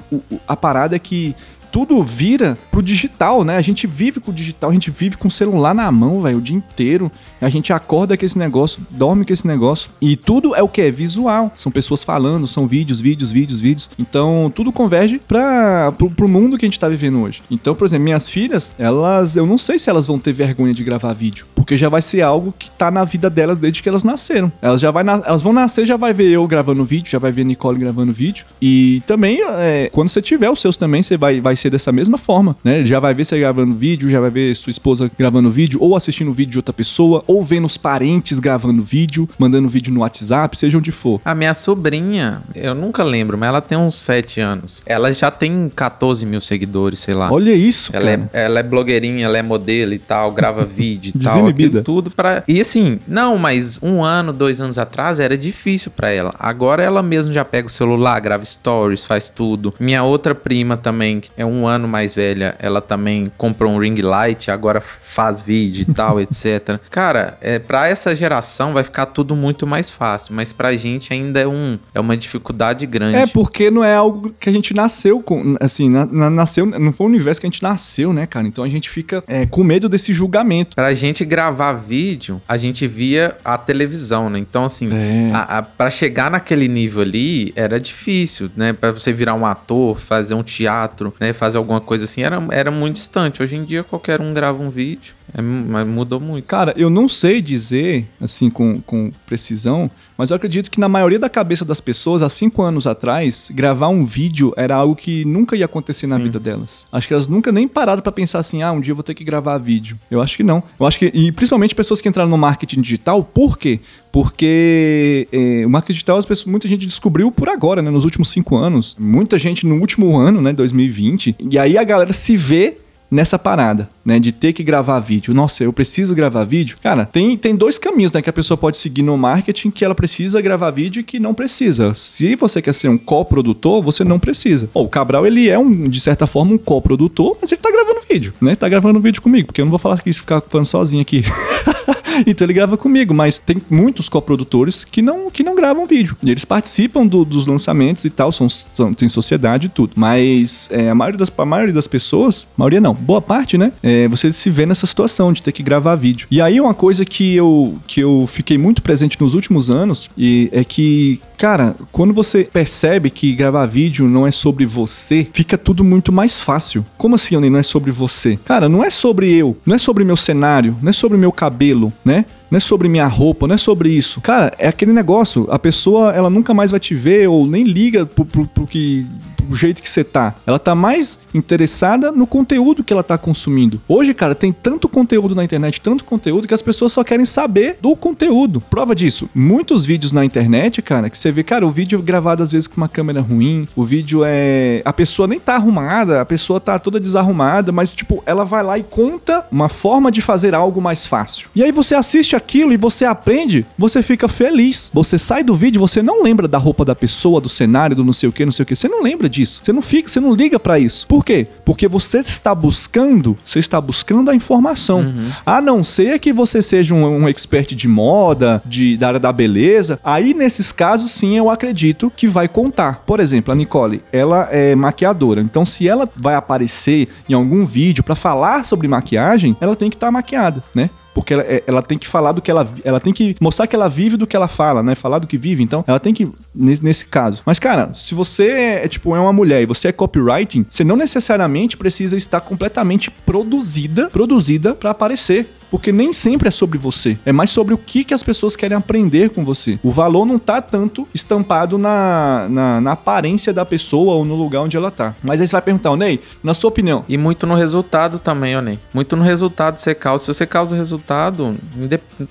a parada é que tudo vira pro digital, né? A gente vive com o digital, a gente vive com o celular na mão, velho, o dia inteiro. A gente acorda com esse negócio, dorme com esse negócio. E tudo é o que? É visual. São pessoas falando, são vídeos, vídeos, vídeos, vídeos. Então, tudo converge para pro, pro mundo que a gente tá vivendo hoje. Então, por exemplo, minhas filhas, elas, eu não sei se elas vão ter vergonha de gravar vídeo, porque já vai ser algo que tá na vida delas desde que elas nasceram. Elas já vai elas vão nascer, já vai ver eu gravando vídeo, já vai ver Nicole gravando vídeo. E também, é, quando você tiver os seus também, você vai, vai ser dessa mesma forma, né? Já vai ver você gravando vídeo, já vai ver sua esposa gravando vídeo, ou assistindo vídeo de outra pessoa, ou vendo os parentes gravando vídeo, mandando vídeo no WhatsApp, seja onde for. A minha sobrinha, eu nunca lembro, mas ela tem uns 7 anos. Ela já tem 14 mil seguidores, sei lá. Olha isso, Ela cara. é, ela é blogueirinha, ela é modelo e tal, grava *laughs* vídeo e tal. Desinibida. Tudo pra. E assim, não, mas um ano, dois anos atrás era difícil pra ela. Agora ela mesma já pega o celular, grava stories, faz tudo. Minha outra prima também, que é um ano mais velha, ela também comprou um ring light, agora faz vídeo e tal, *laughs* etc. Cara, é, pra essa geração vai ficar tudo muito mais fácil, mas pra gente ainda é, um, é uma dificuldade grande. É, porque não é algo que a gente nasceu com. Assim, na- na- nasceu, não foi um universo que a gente nasceu, né, cara? Então a gente fica é, com medo desse julgamento. Pra gente gravar vídeo, a gente via a televisão, né? Então, assim, É. a, a, pra chegar naquele nível ali, era difícil, né? Pra você virar um ator, fazer um teatro, né? Fazer alguma coisa assim, era, era muito distante. Hoje em dia, qualquer um grava um vídeo. É, mas mudou muito. Cara, eu não sei dizer, assim, com, com precisão, mas eu acredito que na maioria da cabeça das pessoas, há cinco anos atrás, gravar um vídeo era algo que nunca ia acontecer na vida delas. Acho que elas nunca nem pararam pra pensar assim, ah, um dia eu vou ter que gravar vídeo. Eu acho que não. Eu acho que, e principalmente pessoas que entraram no marketing digital, por quê? Porque é, o marketing digital, as pessoas, muita gente descobriu por agora, né, nos últimos cinco anos. Muita gente no último ano, né, 2020. E aí a galera se vê nessa parada, né? De ter que gravar vídeo. Nossa, eu preciso gravar vídeo. Cara, tem, tem dois caminhos, né? Que a pessoa pode seguir no marketing que ela precisa gravar vídeo e que não precisa. Se você quer ser um coprodutor, você não precisa. o Cabral, ele é, um, de certa forma, um coprodutor, mas ele tá gravando vídeo, né? Tá gravando vídeo comigo, porque eu não vou falar que isso ficar falando sozinho aqui. *laughs* então ele grava comigo, mas tem muitos coprodutores que não, que não gravam vídeo. E eles participam do, dos lançamentos e tal, são, são, tem sociedade e tudo. Mas é, a, maioria das, a maioria das pessoas, maioria não, boa parte, né? É, você se vê nessa situação de ter que gravar vídeo. E aí uma coisa que eu, que eu fiquei muito presente nos últimos anos e é que, cara, quando você percebe que gravar vídeo não é sobre você, fica tudo muito mais fácil. Como assim, não é sobre você? Cara, não é sobre eu, não é sobre meu cenário, não é sobre meu cabelo, né? Não é sobre minha roupa, não é sobre isso. Cara, é aquele negócio. A pessoa, ela nunca mais vai te ver ou nem liga pro, pro, pro que do jeito que você tá. Ela tá mais interessada no conteúdo que ela tá consumindo. Hoje, cara, tem tanto conteúdo na internet, tanto conteúdo que as pessoas só querem saber do conteúdo. Prova disso, muitos vídeos na internet, cara, que você vê, cara, o vídeo é gravado às vezes com uma câmera ruim, o vídeo é a pessoa nem tá arrumada, a pessoa tá toda desarrumada, mas tipo, ela vai lá e conta uma forma de fazer algo mais fácil. E aí você assiste aquilo e você aprende, você fica feliz. Você sai do vídeo, você não lembra da roupa da pessoa, do cenário, do não sei o que, não sei o que, você não lembra disso. Você não fica, você não liga para isso. Por quê? Porque você está buscando, você está buscando a informação. Uhum. A não ser que você seja um, um expert de moda, de, da área da beleza, aí nesses casos sim eu acredito que vai contar. Por exemplo, a Nicole, ela é maquiadora. Então se ela vai aparecer em algum vídeo para falar sobre maquiagem, ela tem que estar tá maquiada, né? Porque ela, é, ela tem que falar do que ela ela tem que mostrar que ela vive do que ela fala, né? Falar do que vive. Então, ela tem que nesse, nesse caso. Mas cara, se você é tipo é uma mulher e você é copywriting, você não necessariamente precisa estar completamente produzida, produzida para aparecer. Porque nem sempre é sobre você. É mais sobre o que, que as pessoas querem aprender com você. O valor não tá tanto estampado na, na, na aparência da pessoa ou no lugar onde ela tá. Mas aí você vai perguntar, o Ney, na sua opinião. E muito no resultado também, ô Ney. Muito no resultado você causa. Se você causa resultado,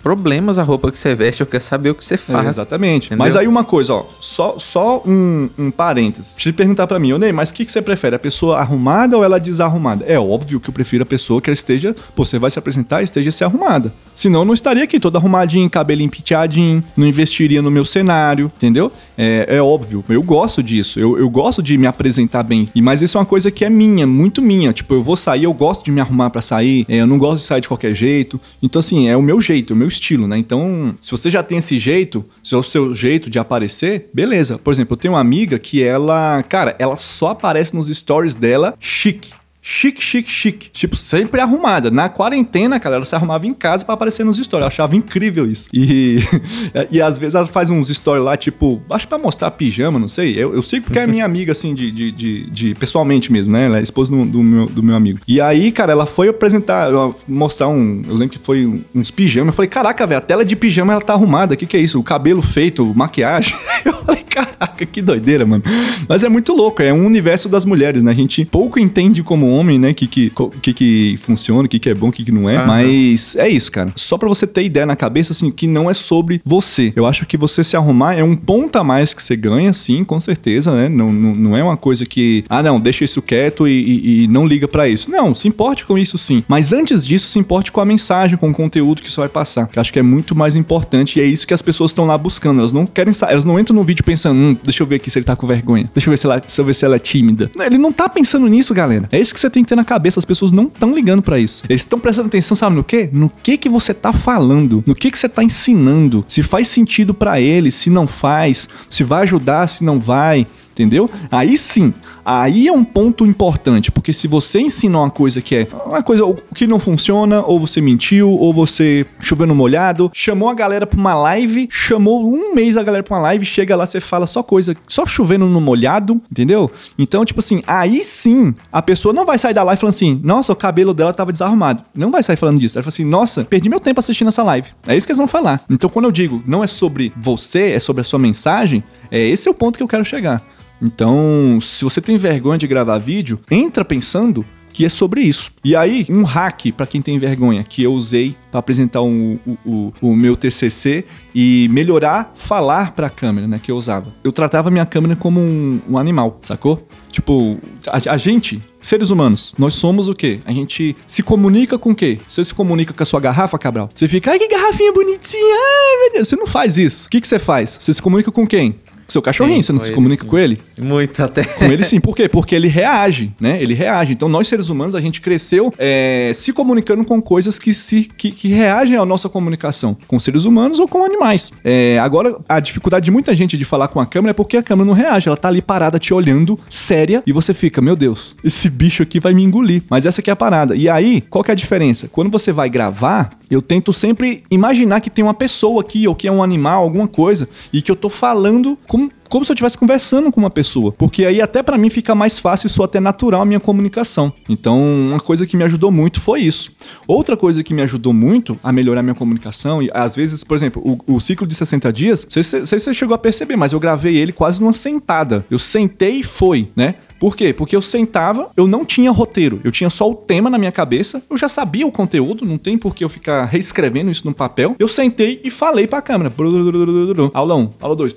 problemas a roupa que você veste, eu quero saber o que você faz. É, exatamente. Entendeu? Mas aí uma coisa, ó, só, só um, um parênteses. Eu perguntar para mim, ô Ney, mas o que, que você prefere? A pessoa arrumada ou ela desarrumada? É óbvio que eu prefiro a pessoa que ela esteja, pô, você vai se apresentar e esteja ser arrumada. Senão eu não estaria aqui todo arrumadinho, cabelinho penteadinho, não investiria no meu cenário, entendeu? É, é óbvio, eu gosto disso, eu, eu gosto de me apresentar bem. E Mas isso é uma coisa que é minha, muito minha. Tipo, eu vou sair, eu gosto de me arrumar para sair, é, eu não gosto de sair de qualquer jeito. Então, assim, é o meu jeito, o meu estilo, né? Então, se você já tem esse jeito, se é o seu jeito de aparecer, beleza. Por exemplo, eu tenho uma amiga que ela, cara, ela só aparece nos stories dela chique chique, chique, chique. Tipo, sempre arrumada. Na quarentena, cara, ela se arrumava em casa para aparecer nos stories. Eu achava incrível isso. E, *laughs* e às vezes ela faz uns stories lá, tipo, acho pra mostrar pijama, não sei. Eu, eu sei porque é minha amiga, assim, de, de, de, de, pessoalmente mesmo, né? Ela é esposa do, do, meu, do meu amigo. E aí, cara, ela foi apresentar, mostrar um. Eu lembro que foi uns pijamas. Eu falei, caraca, velho, a tela de pijama ela tá arrumada. O que, que é isso? O cabelo feito, maquiagem. *laughs* Eu falei, caraca, que doideira, mano. Mas é muito louco, é um universo das mulheres, né? A gente pouco entende como homem, né? Que que, que, que funciona, o que, que é bom, o que, que não é. Mas é isso, cara. Só para você ter ideia na cabeça, assim, que não é sobre você. Eu acho que você se arrumar é um ponto a mais que você ganha, sim, com certeza, né? Não, não, não é uma coisa que, ah, não, deixa isso quieto e, e, e não liga para isso. Não, se importe com isso sim. Mas antes disso, se importe com a mensagem, com o conteúdo que você vai passar. Que eu acho que é muito mais importante e é isso que as pessoas estão lá buscando. Elas não querem, elas não entram no vídeo pensando, hum, deixa eu ver aqui se ele tá com vergonha. Deixa eu ver se ela, deixa eu ver se ela é tímida. Ele não tá pensando nisso, galera. É isso que você tem que ter na cabeça. As pessoas não estão ligando para isso. Eles estão prestando atenção, sabe no quê? No que que você tá falando, no que que você tá ensinando, se faz sentido para eles, se não faz, se vai ajudar, se não vai entendeu? Aí sim, aí é um ponto importante, porque se você ensina uma coisa que é uma coisa que não funciona, ou você mentiu, ou você choveu no molhado, chamou a galera pra uma live, chamou um mês a galera pra uma live, chega lá, você fala só coisa, só chovendo no molhado, entendeu? Então, tipo assim, aí sim, a pessoa não vai sair da live falando assim, nossa, o cabelo dela tava desarrumado. Não vai sair falando disso. Ela fala assim, nossa, perdi meu tempo assistindo essa live. É isso que eles vão falar. Então, quando eu digo, não é sobre você, é sobre a sua mensagem, é esse é o ponto que eu quero chegar. Então, se você tem vergonha de gravar vídeo, entra pensando que é sobre isso. E aí, um hack, para quem tem vergonha, que eu usei para apresentar um, o, o, o, meu TCC e melhorar falar para a câmera, né, que eu usava. Eu tratava minha câmera como um, um animal, sacou? Tipo, a, a, gente, seres humanos, nós somos o quê? A gente se comunica com o quê? Você se comunica com a sua garrafa, Cabral? Você fica, ai que garrafinha bonitinha, ai meu Deus, você não faz isso. O que, que você faz? Você se comunica com quem? Seu cachorrinho, sim, você não se comunica sim. com ele? Muito até. Com ele sim. Por quê? Porque ele reage, né? Ele reage. Então, nós seres humanos, a gente cresceu é, se comunicando com coisas que, se, que, que, reagem à nossa comunicação, com seres humanos ou com animais. É, agora, a dificuldade de muita gente de falar com a câmera é porque a câmera não reage. Ela tá ali parada te olhando, séria, e você fica, meu Deus, esse bicho aqui vai me engolir. Mas essa aqui é a parada. E aí, qual que é a diferença? Quando você vai gravar, eu tento sempre imaginar que tem uma pessoa aqui, ou que é um animal, alguma coisa, e que eu tô falando como como se eu estivesse conversando com uma pessoa. Porque aí até para mim fica mais fácil, isso até natural a minha comunicação. Então, uma coisa que me ajudou muito foi isso. Outra coisa que me ajudou muito a melhorar minha comunicação, e às vezes, por exemplo, o, o ciclo de 60 dias, não sei se você chegou a perceber, mas eu gravei ele quase numa sentada. Eu sentei e foi, né? Por quê? Porque eu sentava, eu não tinha roteiro, eu tinha só o tema na minha cabeça, eu já sabia o conteúdo, não tem por que eu ficar reescrevendo isso no papel. Eu sentei e falei pra câmera. Aula 1, aula 2,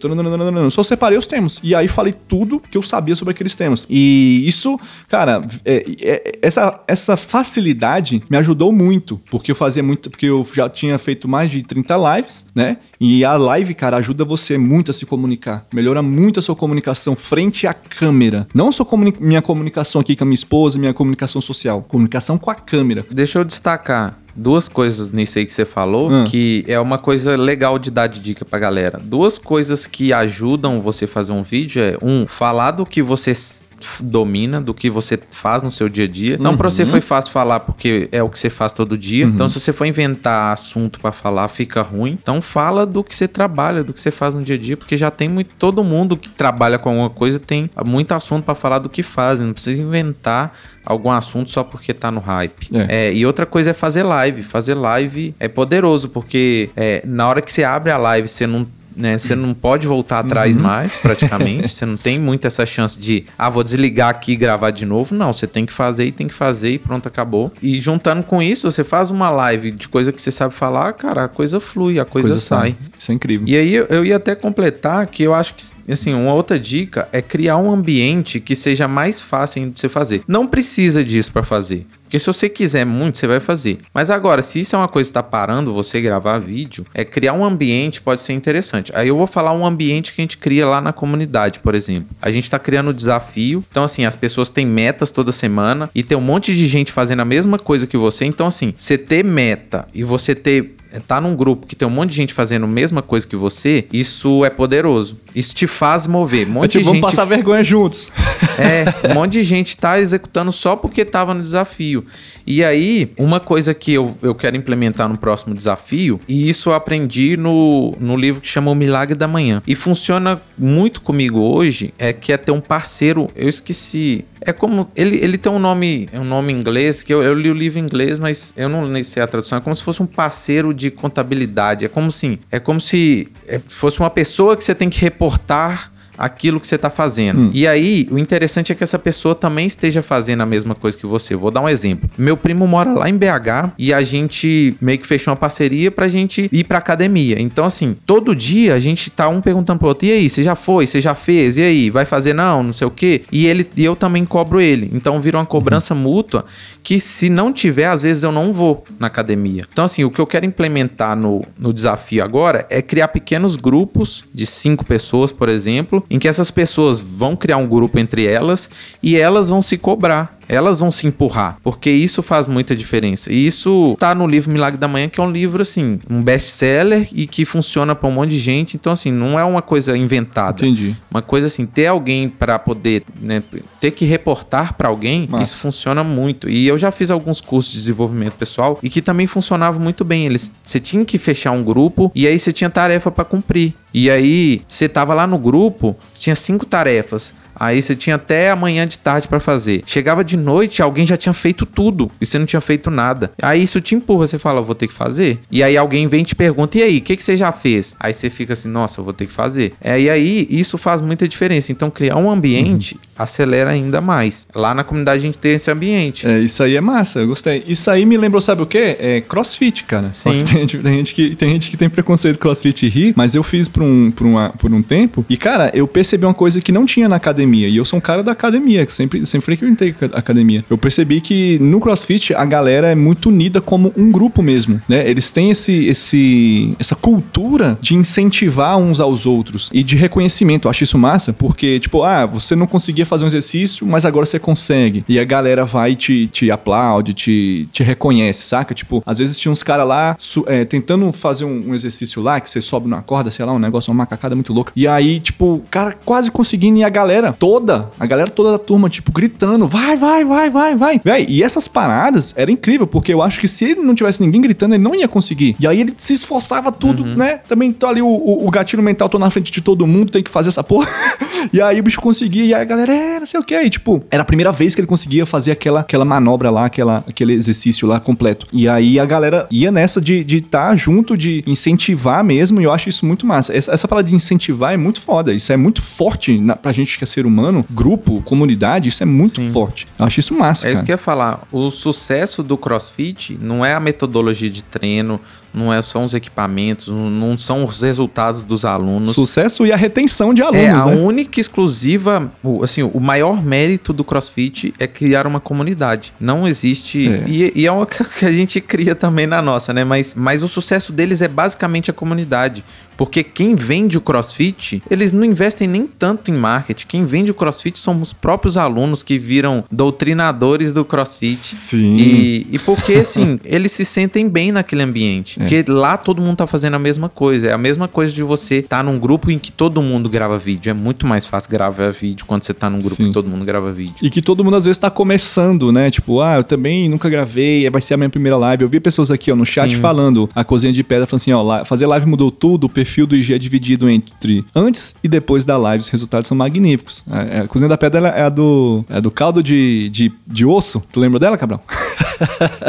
só separei os temas. E aí falei tudo que eu sabia sobre aqueles temas. E isso, cara, é, é, essa, essa facilidade me ajudou muito, porque eu fazia muito, porque eu já tinha feito mais de 30 lives, né? E a live, cara, ajuda você muito a se comunicar, melhora muito a sua comunicação frente à câmera. Não só comuni minha comunicação aqui com a minha esposa, minha comunicação social. Comunicação com a câmera. Deixa eu destacar duas coisas nisso aí que você falou, hum. que é uma coisa legal de dar de dica pra galera. Duas coisas que ajudam você fazer um vídeo é, um, falar do que você domina, do que você faz no seu dia a dia. Então, uhum. para você foi fácil falar porque é o que você faz todo dia. Uhum. Então, se você for inventar assunto para falar, fica ruim. Então, fala do que você trabalha, do que você faz no dia a dia, porque já tem muito. Todo mundo que trabalha com alguma coisa tem muito assunto para falar do que faz. Não precisa inventar algum assunto só porque tá no hype. É. É, e outra coisa é fazer live. Fazer live é poderoso, porque é, na hora que você abre a live, você não né? Você não pode voltar atrás uhum. mais, praticamente. você não tem muito essa chance de, ah, vou desligar aqui e gravar de novo. Não, você tem que fazer e tem que fazer e pronto, acabou. E juntando com isso, você faz uma live de coisa que você sabe falar, cara, a coisa flui, a coisa, coisa sai. sai. Isso é incrível. E aí eu ia até completar que eu acho que, assim, uma outra dica é criar um ambiente que seja mais fácil de você fazer. Não precisa disso para fazer. Porque se você quiser muito, você vai fazer. Mas agora, se isso é uma coisa que está parando você gravar vídeo, é criar um ambiente pode ser interessante. Aí eu vou falar um ambiente que a gente cria lá na comunidade, por exemplo. A gente está criando um desafio. Então, assim, as pessoas têm metas toda semana e tem um monte de gente fazendo a mesma coisa que você. Então, assim, você ter meta e você ter tá num grupo que tem um monte de gente fazendo a mesma coisa que você, isso é poderoso. Isso te faz mover. Um monte é tipo, de vamos gente... passar vergonha juntos. *laughs* É, um monte de gente tá executando só porque tava no desafio. E aí, uma coisa que eu, eu quero implementar no próximo desafio, e isso eu aprendi no, no livro que chama O Milagre da Manhã. E funciona muito comigo hoje, é que é ter um parceiro, eu esqueci. É como. Ele, ele tem um nome, um nome inglês, que eu, eu li o livro em inglês, mas eu não sei a tradução. É como se fosse um parceiro de contabilidade. É como assim. É como se é, fosse uma pessoa que você tem que reportar aquilo que você está fazendo. Hum. E aí, o interessante é que essa pessoa também esteja fazendo a mesma coisa que você. Vou dar um exemplo. Meu primo mora lá em BH e a gente meio que fechou uma parceria pra gente ir pra academia. Então, assim, todo dia a gente tá um perguntando pro outro: e aí, você já foi? Você já fez? E aí, vai fazer não? Não sei o quê. E ele e eu também cobro ele. Então, vira uma cobrança uhum. mútua que se não tiver, às vezes eu não vou na academia. Então, assim, o que eu quero implementar no, no desafio agora é criar pequenos grupos de cinco pessoas, por exemplo, em que essas pessoas vão criar um grupo entre elas e elas vão se cobrar elas vão se empurrar, porque isso faz muita diferença. E isso tá no livro Milagre da Manhã, que é um livro assim, um best-seller e que funciona para um monte de gente. Então assim, não é uma coisa inventada. Entendi. Uma coisa assim, ter alguém para poder, né, ter que reportar para alguém, isso funciona muito. E eu já fiz alguns cursos de desenvolvimento pessoal e que também funcionava muito bem. Eles, você tinha que fechar um grupo e aí você tinha tarefa para cumprir. E aí você tava lá no grupo, tinha cinco tarefas. Aí você tinha até amanhã de tarde para fazer. Chegava de noite, alguém já tinha feito tudo e você não tinha feito nada. Aí isso te empurra, você fala, vou ter que fazer. E aí alguém vem e te pergunta, e aí, o que, que você já fez? Aí você fica assim, nossa, eu vou ter que fazer. É, e aí isso faz muita diferença. Então criar um ambiente uhum. acelera ainda mais. Lá na comunidade a gente tem esse ambiente. É, isso aí é massa, eu gostei. Isso aí me lembrou, sabe o quê? É crossfit, cara. Sim. Tem, *laughs* tem, gente que, tem gente que tem preconceito crossfit e ri, mas eu fiz por um, por, uma, por um tempo e, cara, eu percebi uma coisa que não tinha na academia. E eu sou um cara da academia, que sempre, sempre frequentei academia. Eu percebi que no crossfit a galera é muito unida como um grupo mesmo, né? Eles têm esse, esse, essa cultura de incentivar uns aos outros e de reconhecimento. Eu acho isso massa, porque, tipo, ah, você não conseguia fazer um exercício, mas agora você consegue. E a galera vai e te, te aplaude, te, te reconhece, saca? Tipo, às vezes tinha uns caras lá é, tentando fazer um, um, exercício lá, que você sobe numa corda, sei lá, um negócio, uma macacada muito louca. E aí, tipo, o cara quase conseguindo e a galera toda, a galera toda da turma, tipo, gritando, vai, vai, vai, vai, vai. Véi, e essas paradas era incrível, porque eu acho que se ele não tivesse ninguém gritando, ele não ia conseguir. E aí ele se esforçava tudo, uhum. né? Também tô ali o, o, o gatilho mental, tô na frente de todo mundo, tem que fazer essa porra. *laughs* e aí o bicho conseguia, e aí a galera, é, não sei o que. E, tipo, era a primeira vez que ele conseguia fazer aquela, aquela manobra lá, aquela, aquele exercício lá completo. E aí a galera ia nessa de estar de tá junto, de incentivar mesmo, e eu acho isso muito massa. Essa, essa palavra de incentivar é muito foda, isso é muito forte na, pra gente que é ser humano, grupo, comunidade, isso é muito Sim. forte. Eu acho isso massa. É isso que eu ia falar. O sucesso do CrossFit não é a metodologia de treino, não é, são os equipamentos, não são os resultados dos alunos. Sucesso e a retenção de alunos, É, a né? única exclusiva, assim, o maior mérito do CrossFit é criar uma comunidade. Não existe... É. E, e, é uma *laughs* que a gente cria também na nossa, né? Mas, mas o sucesso deles é basicamente a comunidade. Porque quem vende o CrossFit, eles não investem nem tanto em marketing. Quem vende o CrossFit são os próprios alunos que viram doutrinadores do CrossFit. Sim. E, e porque, assim, *laughs* eles se sentem bem naquele ambiente. É. Porque lá todo mundo tá fazendo a mesma coisa. É a mesma coisa de você estar tá num grupo em que todo mundo grava vídeo. É muito mais fácil gravar vídeo quando você tá num grupo Sim. que todo mundo grava vídeo. E que todo mundo às vezes tá começando, né? Tipo, ah, eu também nunca gravei, vai ser a minha primeira live. Eu vi pessoas aqui, ó, no chat Sim. falando, a cozinha de pedra, falando assim, ó, fazer live mudou tudo, o perfil do IG é dividido entre antes e depois da live. Os resultados são magníficos. A, é, é, a cozinha da pedra é a do, é do caldo de, de, de osso. Tu lembra dela, Cabral?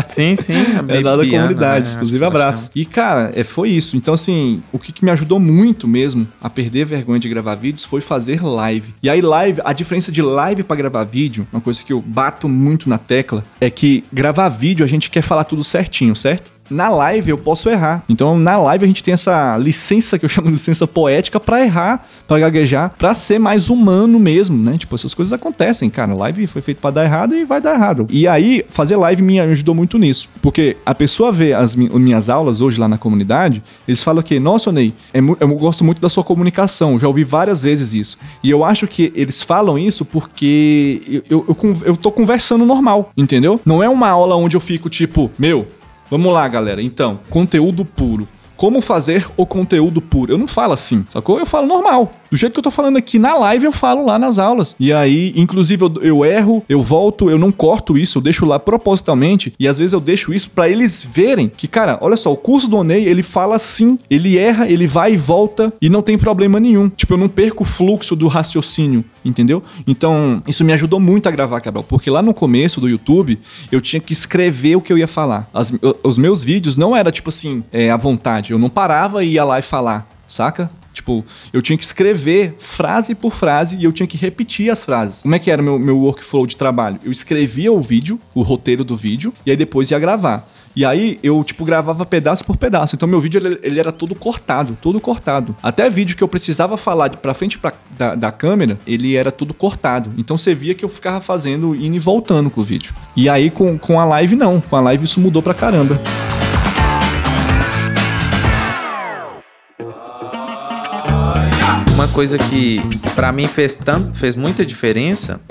Sim, sim. *laughs* é da comunidade. Né? Inclusive, abraço. E, cara, é, foi isso. Então, assim, o que, que me ajudou muito mesmo a perder vergonha de gravar vídeos foi fazer live. E aí, live, a diferença de live para gravar vídeo, uma coisa que eu bato muito na tecla, é que gravar vídeo a gente quer falar tudo certinho, certo? Na live eu posso errar. Então, na live a gente tem essa licença que eu chamo de licença poética para errar, para gaguejar, para ser mais humano mesmo, né? Tipo, essas coisas acontecem, cara. Live foi feito para dar errado e vai dar errado. E aí, fazer live me ajudou muito nisso, porque a pessoa vê as minhas aulas hoje lá na comunidade, eles falam que, nossa, Ney, é eu gosto muito da sua comunicação, já ouvi várias vezes isso. E eu acho que eles falam isso porque eu, eu, eu, eu tô conversando normal, entendeu? Não é uma aula onde eu fico tipo, meu, Vamos lá, galera. Então, conteúdo puro. Como fazer o conteúdo puro? Eu não falo assim, sacou? Eu falo normal. Do jeito que eu tô falando aqui na live, eu falo lá nas aulas. E aí, inclusive, eu, eu erro, eu volto, eu não corto isso, eu deixo lá propositalmente. E às vezes eu deixo isso para eles verem que, cara, olha só, o curso do Onei, ele fala assim, ele erra, ele vai e volta e não tem problema nenhum. Tipo, eu não perco o fluxo do raciocínio, entendeu? Então, isso me ajudou muito a gravar, Cabral, porque lá no começo do YouTube, eu tinha que escrever o que eu ia falar. As, os meus vídeos não era tipo assim, é, à vontade. Eu não parava e ia lá e falar, saca? Tipo, eu tinha que escrever frase por frase e eu tinha que repetir as frases. Como é que era meu, meu workflow de trabalho? Eu escrevia o vídeo, o roteiro do vídeo, e aí depois ia gravar. E aí eu, tipo, gravava pedaço por pedaço. Então meu vídeo, ele, ele era todo cortado, todo cortado. Até vídeo que eu precisava falar de pra frente da, da câmera, ele era tudo cortado. Então você via que eu ficava fazendo, indo e voltando com o vídeo. E aí com, com a live, não. Com a live isso mudou pra caramba. Uma coisa que para mim fez tanto, fez muita diferença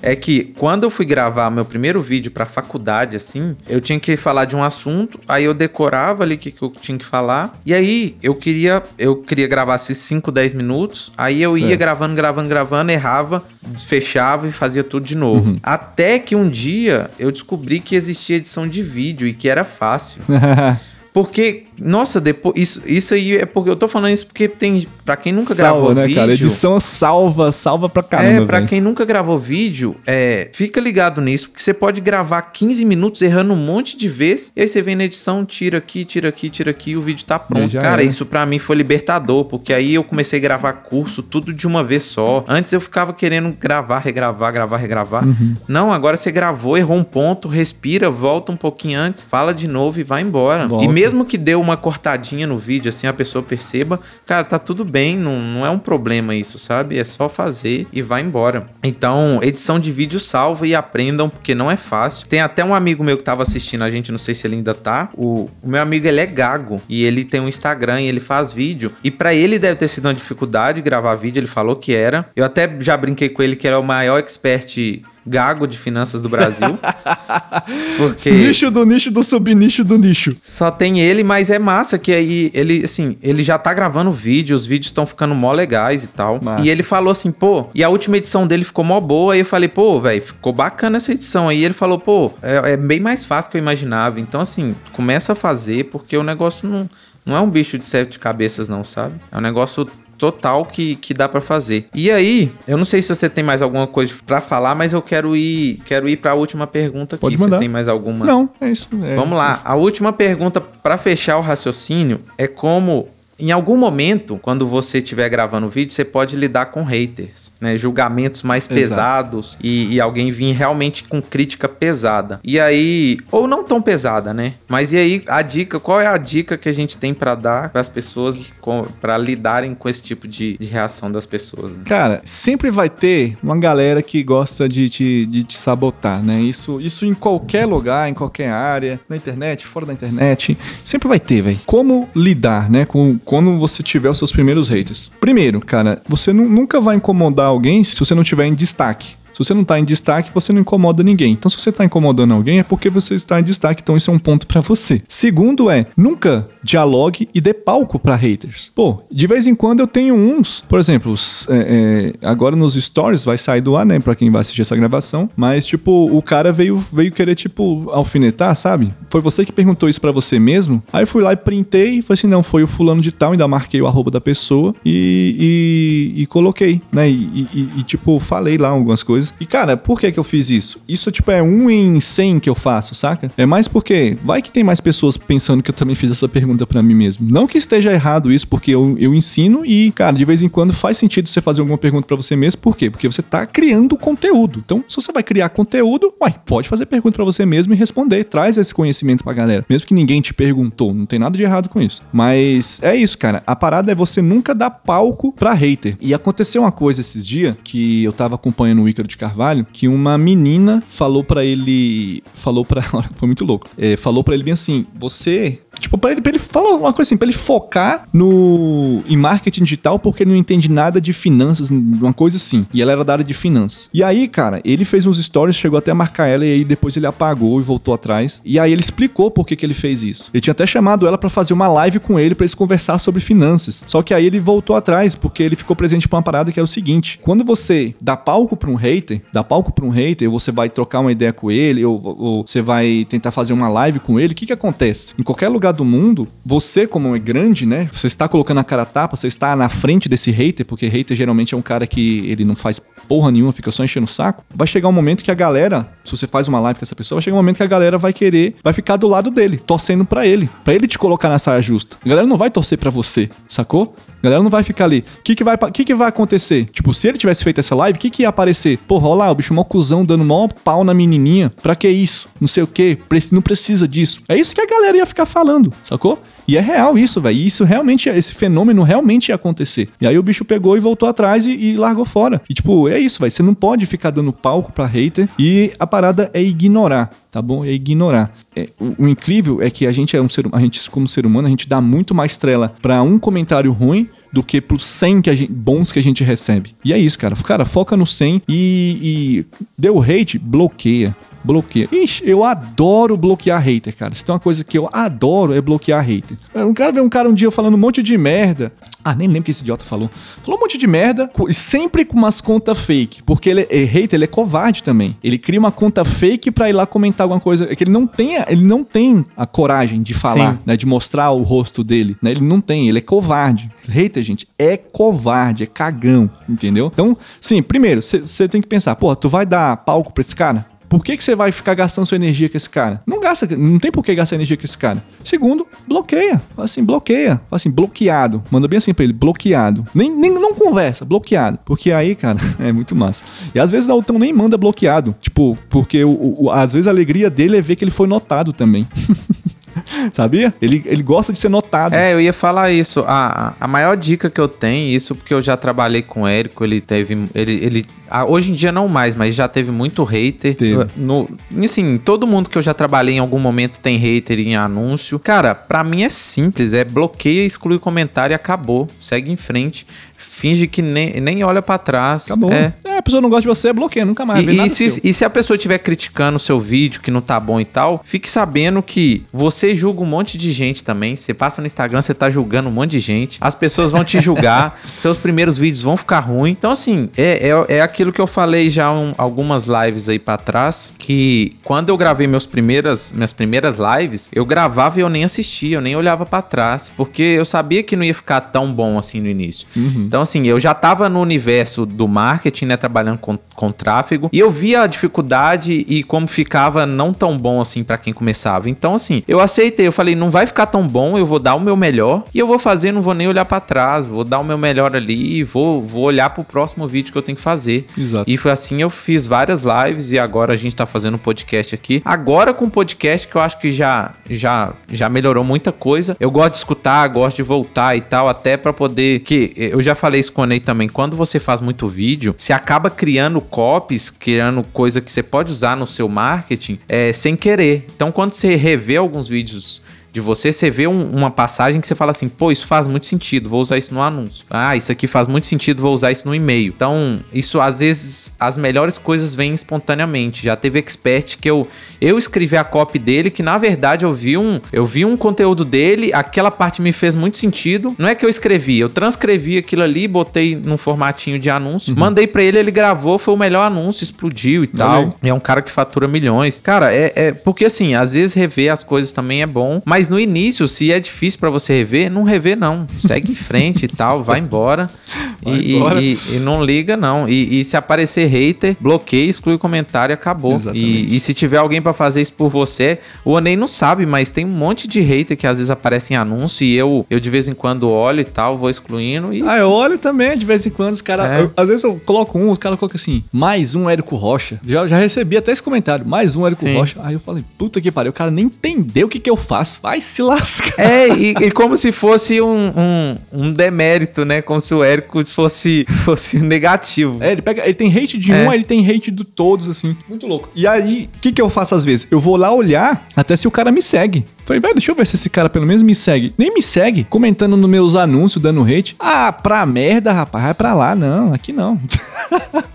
é que quando eu fui gravar meu primeiro vídeo pra faculdade, assim, eu tinha que falar de um assunto, aí eu decorava ali o que, que eu tinha que falar, e aí eu queria, eu queria gravar 5, 10 minutos, aí eu ia é. gravando, gravando, gravando, errava, fechava e fazia tudo de novo. Uhum. Até que um dia eu descobri que existia edição de vídeo e que era fácil. *laughs* Porque Nossa, depois. Isso, isso aí é porque eu tô falando isso porque tem. Pra quem nunca Salva, gravou né, vídeo. cara? Edição salva, salva pra caramba. É, pra velho. quem nunca gravou vídeo, é, fica ligado nisso, porque você pode gravar 15 minutos errando um monte de vezes, e aí você vem na edição, tira aqui, tira aqui, tira aqui, e o vídeo tá pronto. Cara, era. isso pra mim foi libertador, porque aí eu comecei a gravar curso, tudo de uma vez só. Antes eu ficava querendo gravar, regravar, gravar, regravar. Uhum. Não, agora você gravou, errou um ponto, respira, volta um pouquinho antes, fala de novo e vai embora. Volta. E mesmo que dê uma cortadinha no vídeo, assim a pessoa perceba, cara, tá tudo bem, não, não é um problema isso, sabe? É só fazer e vai embora. Então, edição de vídeo salva e aprendam, porque não é fácil. Tem até um amigo meu que tava assistindo a gente, não sei se ele ainda tá. O, o meu amigo, ele é gago e ele tem um Instagram e ele faz vídeo. E pra ele deve ter sido uma dificuldade gravar vídeo, ele falou que era. Eu até já brinquei com ele que era o maior expert gago de finanças do Brasil. *laughs* porque Nicho do nicho do subnicho do nicho. só tem ele, mas é massa que aí ele, assim, ele já tá gravando vídeo, os vídeos estão ficando mó legais e tal. Massa. E ele falou assim, pô, e a última edição dele ficou mó boa. Aí eu falei, pô, velho, ficou bacana essa edição. Aí ele falou, pô, é, é bem mais fácil que eu imaginava. Então, assim, começa a fazer, porque o negócio não, não é um bicho de sete cabeças, não, sabe? É um negócio total que, que dá pra fazer. E aí, eu não sei se você tem mais alguma coisa pra falar, mas eu quero ir, quero ir para a última pergunta aqui. Pode Você mandar. tem mais alguma? Não, é isso. é- Vamos lá. A última pergunta para fechar o raciocínio é como em algum momento, quando você estiver gravando o vídeo, você pode lidar com haters, né? Julgamentos mais Exato. pesados e, e alguém vir realmente com crítica pesada. E aí, ou não tão pesada, né? Mas e aí, a dica, qual é a dica que a gente tem para dar para as pessoas para lidarem com esse tipo de, de reação das pessoas? né? Cara, sempre vai ter uma galera que gosta de te, de te sabotar, né? Isso, isso em qualquer lugar, em qualquer área, na internet, fora da internet, sempre vai ter, velho. Como lidar, né? Com, quando você tiver os seus primeiros haters. Primeiro, cara, você nu- nunca vai incomodar alguém se você não tiver em destaque. Você não tá em destaque, você não incomoda ninguém. Então, se você tá incomodando alguém, é porque você está em destaque. Então, isso é um ponto pra você. Segundo é, nunca dialogue e dê palco pra haters. Pô, de vez em quando eu tenho uns, por exemplo, é, é, agora nos stories vai sair do ar, né, pra quem vai assistir essa gravação, mas, tipo, o cara veio, veio querer, tipo, alfinetar, sabe? Foi você que perguntou isso pra você mesmo? Aí eu fui lá e printei e falei assim, não, foi o fulano de tal, ainda marquei o arroba da pessoa e, e, e coloquei, né, e, e- e, tipo, falei lá algumas coisas. E, cara, por que que eu fiz isso? Isso, tipo, é um em cem que eu faço, saca? É mais porque vai que tem mais pessoas pensando que eu também fiz essa pergunta pra mim mesmo. Não que esteja errado isso, porque eu, eu ensino e, cara, de vez em quando faz sentido você fazer alguma pergunta pra você mesmo. Por quê? Porque você tá criando conteúdo. Então, se você vai criar conteúdo, uai, pode fazer pergunta pra você mesmo e responder. Traz esse conhecimento pra galera. Mesmo que ninguém te perguntou. Não tem nada de errado com isso. Mas é isso, cara. A parada é você nunca dar palco pra hater. E aconteceu uma coisa esses dias que eu tava acompanhando o Ícaro de Carvalho, que uma menina falou pra ele. Falou. *laughs* Olha, foi muito louco. É, falou pra ele bem assim: você. Tipo, pra ele, pra ele falar uma coisa assim, pra ele focar no em marketing digital porque ele não entende nada de finanças, uma coisa assim. E ela era da área de finanças. E aí, cara, ele fez uns stories, chegou até a marcar ela e aí depois ele apagou e voltou atrás. E aí ele explicou por que, que ele fez isso. Ele tinha até chamado ela pra fazer uma live com ele pra eles conversar sobre finanças. Só que aí ele voltou atrás porque ele ficou presente pra uma parada que era o seguinte: quando você dá palco pra um hater, dá palco pra um hater, ou você vai trocar uma ideia com ele, ou, ou você vai tentar fazer uma live com ele, o que que acontece? Em qualquer lugar do mundo, você como é grande, né? Você está colocando a cara a tapa, você está na frente desse hater, porque hater geralmente é um cara que ele não faz porra nenhuma, fica só enchendo o saco. Vai chegar um momento que a galera, se você faz uma live com essa pessoa, vai chegar um momento que a galera vai querer, vai ficar do lado dele, torcendo pra ele, Pra ele te colocar na saia justa. A galera não vai torcer pra você, sacou? A galera não vai ficar ali. O que que vai, que que vai acontecer? Tipo, se ele tivesse feito essa live, o que que ia aparecer? Porra, olha lá, o bicho mó cuzão dando mó pau na menininha. Pra que isso? Não sei o que. Não precisa disso. É isso que a galera ia ficar falando, sacou? E é real isso, velho. Isso realmente, esse fenômeno realmente ia acontecer. E aí o bicho pegou e voltou atrás e, e largou fora. E tipo, é isso, velho. Você não pode ficar dando palco pra hater. E a parada é ignorar, tá bom? É ignorar. É, o, o incrível é que a gente é um ser, a gente como ser humano, a gente dá muito mais trela pra um comentário ruim do que pros 100 que gente- bons que a gente recebe. E é isso, cara. Cara, foca no 100 e, e deu hate, bloqueia. Bloqueia. Ixi, eu adoro bloquear hater, cara. Se tem uma coisa que eu adoro é bloquear hater. Um cara vê um cara um dia falando um monte de merda. Ah, nem lembro o que esse idiota falou. Falou um monte de merda, e sempre com umas contas fake. Porque ele é hater, ele é covarde também. Ele cria uma conta fake pra ir lá comentar alguma coisa. É que ele não tem, ele não tem a coragem de falar, né? De mostrar o rosto dele. Né? Ele não tem, ele é covarde. Hater, gente, é covarde, é cagão, entendeu? Então, sim, primeiro, você tem que pensar, pô, tu vai dar palco pra esse cara? Por que, que você vai ficar gastando sua energia com esse cara? Não gasta, não tem por que gastar energia com esse cara. Segundo, bloqueia. Fala assim, bloqueia. Fala assim, bloqueado. Manda bem assim pra ele, bloqueado. Nem, nem não conversa, bloqueado. Porque aí, cara, *laughs* é muito massa. E às vezes o Altão nem manda bloqueado. Tipo, porque o, o, às vezes a alegria dele é ver que ele foi notado também. *laughs* *laughs* Sabia? Ele, ele gosta de ser notado. É, eu ia falar isso. A, a maior dica que eu tenho, isso porque eu já trabalhei com o Érico, ele teve. Ele, ele, hoje em dia não mais, mas já teve muito hater. Teve. No, assim, todo mundo que eu já trabalhei em algum momento tem hater em anúncio. Cara, pra mim é simples: é bloqueia, exclui comentário e acabou. Segue em frente finge que nem, nem olha para trás. Acabou. É. é, a pessoa não gosta de você, bloqueia, nunca mais. E, e se, e se a pessoa estiver criticando o seu vídeo, que não tá bom e tal, fique sabendo que você julga um monte de gente também. Você passa no Instagram, você tá julgando um monte de gente. As pessoas vão te julgar, *laughs* seus primeiros vídeos vão ficar ruins. Então, assim, é, é, é aquilo que eu falei já um, algumas lives aí para trás, que quando eu gravei meus primeiras, minhas primeiras lives, eu gravava e eu nem assistia, eu nem olhava para trás, porque eu sabia que não ia ficar tão bom assim no início. Uhum. Então, assim, eu já estava no universo do marketing, né, trabalhando com, com tráfego, e eu via a dificuldade e como ficava não tão bom assim para quem começava. Então, assim, eu aceitei, eu falei, não vai ficar tão bom, eu vou dar o meu melhor e eu vou fazer, não vou nem olhar para trás, vou dar o meu melhor ali e vou, vou olhar pro próximo vídeo que eu tenho que fazer. Exato. E foi assim, eu fiz várias lives e agora a gente tá fazendo um podcast aqui. Agora com o podcast que eu acho que já já já melhorou muita coisa. Eu gosto de escutar, gosto de voltar e tal, até para poder que eu já falei isso com a Ney também, quando você faz muito vídeo, você acaba criando copies, criando coisa que você pode usar no seu marketing é, sem querer. Então, quando você revê alguns vídeos de você, você vê um, uma passagem que você fala assim, pô, isso faz muito sentido, vou usar isso no anúncio. Ah, isso aqui faz muito sentido, vou usar isso no e-mail. Então, isso às vezes, as melhores coisas vêm espontaneamente. Já teve expert que eu, eu escrevi a copy dele, que na verdade eu vi um, eu vi um conteúdo dele, aquela parte me fez muito sentido. Não é que eu escrevi, eu transcrevi aquilo ali, botei num formatinho de anúncio, uhum. mandei para ele, ele gravou, foi o melhor anúncio, explodiu e tal. É um cara que fatura milhões. Cara, é, é porque assim, às vezes rever as coisas também é bom, mas mas no início, se é difícil para você rever, não rever não. Segue em frente e tal, vai embora. *laughs* Vai e, embora. E, e, não liga não. E, e, se aparecer hater, bloqueia, exclui o comentário e acabou. E, e, se tiver alguém para fazer isso por você, o Onei não sabe, mas tem um monte de hater que às vezes aparece em anúncio e eu, eu de vez em quando olho e tal, vou excluindo. E... Ah, eu olho também, de vez em quando os caras. É. Às vezes eu coloco um, os caras colocam assim, mais um Érico Rocha. Já, já recebi até esse comentário, mais um Érico Sim. Rocha. Aí eu falei, puta que pariu, o cara nem entendeu o que, que eu faço. Vai se lascar. É, e, e como se fosse um, um, um, demérito, né? Como se o Érico fosse, fosse negativo. É, ele, pega, ele tem hate de é. um, aí ele tem hate de todos, assim. Muito louco. E aí, o que, que eu faço às vezes? Eu vou lá olhar até se o cara me segue. Falei, velho, deixa eu ver se esse cara pelo menos me segue. Nem me segue, comentando nos meus anúncios, dando hate. Ah, pra merda, rapaz, vai pra lá. Não, aqui não. *laughs*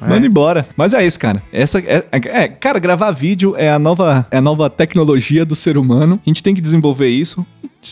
É. Manda embora. Mas é isso, cara. Essa é, é, é, cara, gravar vídeo é a nova é a nova tecnologia do ser humano. A gente tem que desenvolver isso.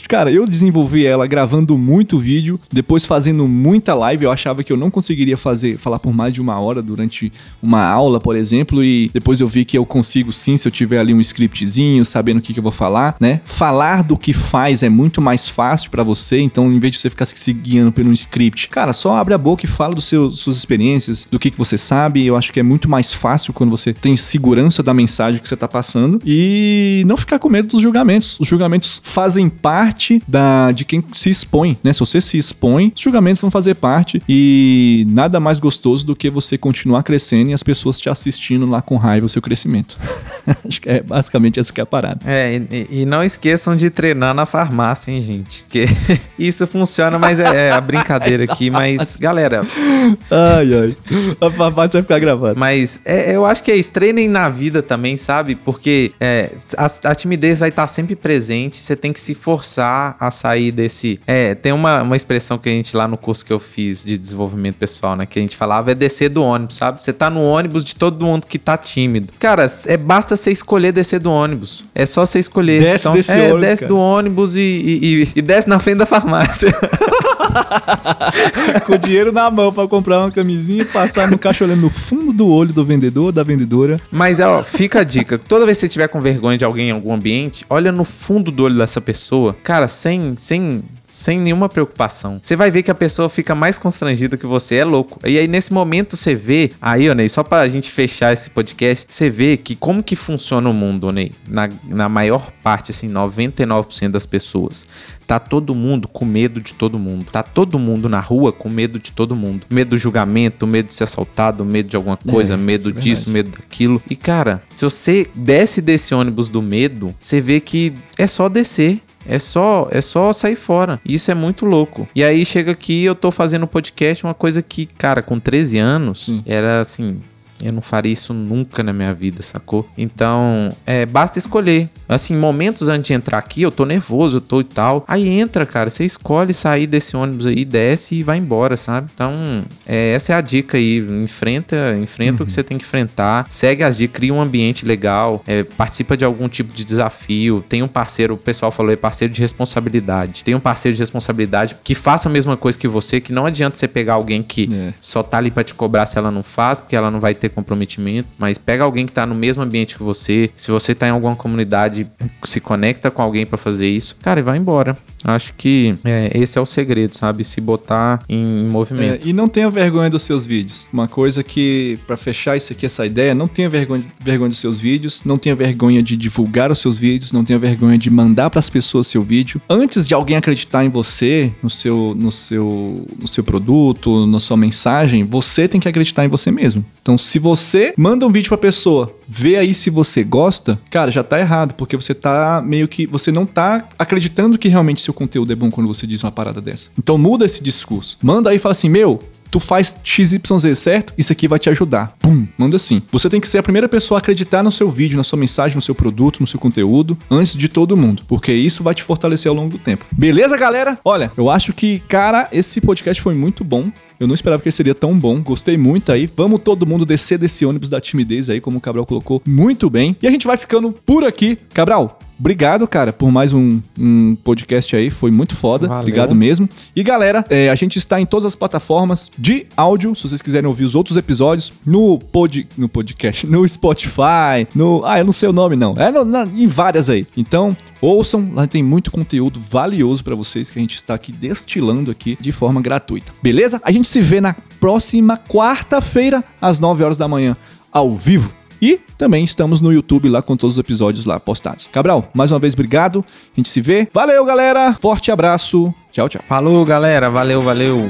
Cara, eu desenvolvi ela gravando muito vídeo, depois fazendo muita live. Eu achava que eu não conseguiria fazer, falar por mais de uma hora durante uma aula, por exemplo, e depois eu vi que eu consigo sim, se eu tiver ali um scriptzinho, sabendo o que, que eu vou falar, né? Falar do que faz é muito mais fácil para você, então em vez de você ficar se guiando pelo script, cara, só abre a boca e fala dos seus suas experiências, do que, que você sabe. Eu acho que é muito mais fácil quando você tem segurança da mensagem que você tá passando e não ficar com medo dos julgamentos. Os julgamentos fazem parte parte da, de quem se expõe, né? Se você se expõe, os julgamentos vão fazer parte e nada mais gostoso do que você continuar crescendo e as pessoas te assistindo lá com raiva o seu crescimento. *laughs* Acho que é basicamente essa que é a parada. É, e, e não esqueçam de treinar na farmácia, hein, gente? Porque *laughs* isso funciona, mas é, é a brincadeira aqui, *laughs* mas galera. Ai, ai. A farmácia vai ficar gravando. Mas é, eu acho que é isso. Treinem na vida também, sabe? Porque é, a, a timidez vai estar sempre presente, você tem que se forçar forçar a sair desse. É, tem uma, uma expressão que a gente lá no curso que eu fiz de desenvolvimento pessoal, né? Que a gente falava é descer do ônibus, sabe? Você tá no ônibus de todo mundo que tá tímido. Cara, é basta você escolher descer do ônibus. É só você escolher. Desce então, desse é, ônibus, desce cara. do ônibus e, e, e- e desce na frente da farmácia. *laughs* *laughs* Com dinheiro na mão pra comprar uma camisinha e passar no caixa olhando no fundo do olho do vendedor, da vendedora. Mas, ó, fica a dica. Toda vez que você tiver com vergonha de alguém em algum ambiente, olha no fundo do olho dessa pessoa. Cara, sem, sem, sem nenhuma preocupação. Você vai ver que a pessoa fica mais constrangida que você. É louco. E aí, nesse momento, você vê... Aí, ô Ney, só pra gente fechar esse podcast, você vê que como que funciona o mundo, ô Ney? Na, na maior parte, assim, 99% das pessoas. Tá todo mundo com medo de todo mundo. Tá todo mundo na rua com medo de todo mundo. Medo do julgamento, medo de ser assaltado, medo de alguma coisa, É, medo é disso, medo daquilo. E cara, se você desce desse ônibus do medo, você vê que é só descer. É só, é só sair fora. Isso é muito louco. E aí chega aqui, eu tô fazendo podcast, uma coisa que, cara, com 13 anos, Sim. era assim, eu não faria isso nunca na minha vida, sacou? Então, é, basta escolher. Assim, momentos antes de entrar aqui, eu tô nervoso, eu tô e tal. Aí entra, cara, você escolhe sair desse ônibus aí, desce e vai embora, sabe? Então, é, essa é a dica aí. Enfrenta, enfrenta o que você tem que enfrentar. Segue as dicas, cria um ambiente legal. é, participa de algum tipo de desafio. Tem um parceiro, o pessoal falou, é parceiro de responsabilidade. Tem um parceiro de responsabilidade que faça a mesma coisa que você, que não adianta você pegar alguém que É. só tá ali pra te cobrar se ela não faz, porque ela não vai ter comprometimento. Mas pega alguém que tá no mesmo ambiente que você. Se você tá em alguma comunidade, se conecta com alguém pra fazer isso, cara, e vai embora. Acho que é, esse é o segredo, sabe? Se botar em É, movimento. e não tenha vergonha dos seus vídeos. Uma coisa que, pra fechar isso aqui, essa ideia, não tenha vergonha, vergonha dos seus vídeos, não tenha vergonha de divulgar os seus vídeos, não tenha vergonha de mandar pras pessoas seu vídeo. Antes de alguém acreditar em você, no seu, no seu, no seu produto, na sua mensagem, você tem que acreditar em você mesmo. Então, se você manda um vídeo pra pessoa, vê aí se você gosta, cara, já tá errado, porque você tá meio que. Você não tá acreditando que realmente seu conteúdo é bom quando você diz uma parada dessa. Então muda esse discurso. Manda aí e fala assim, meu. Tu faz XYZ certo, isso aqui vai te ajudar. Pum, manda assim. Você tem que ser a primeira pessoa a acreditar no seu vídeo, na sua mensagem, no seu produto, no seu conteúdo, antes de todo mundo. Porque isso vai te fortalecer ao longo do tempo. Beleza, galera? Olha, eu acho que, cara, esse podcast foi muito bom. Eu não esperava que ele seria tão bom. Gostei muito aí. Vamos todo mundo descer desse ônibus da timidez aí, como o Cabral colocou muito bem. E a gente vai ficando por aqui. Cabral, obrigado, cara, por mais um, um podcast aí. Foi muito foda. Valeu. Obrigado mesmo. E galera, é, a gente está em todas as plataformas de áudio. Se vocês quiserem ouvir os outros episódios, no, pod, no podcast, no Spotify, no. Ah, eu não sei o nome, não. É no- na- em várias aí. Então, ouçam, lá tem muito conteúdo valioso pra vocês que a gente está aqui destilando aqui de forma gratuita. Beleza? A gente se vê na próxima quarta-feira, às 9 horas da manhã, ao vivo. E também estamos no YouTube lá com todos os episódios lá postados. Cabral, mais uma vez obrigado. A gente se vê. Valeu, galera. Forte abraço. Tchau, tchau. Falou, galera. Valeu, valeu.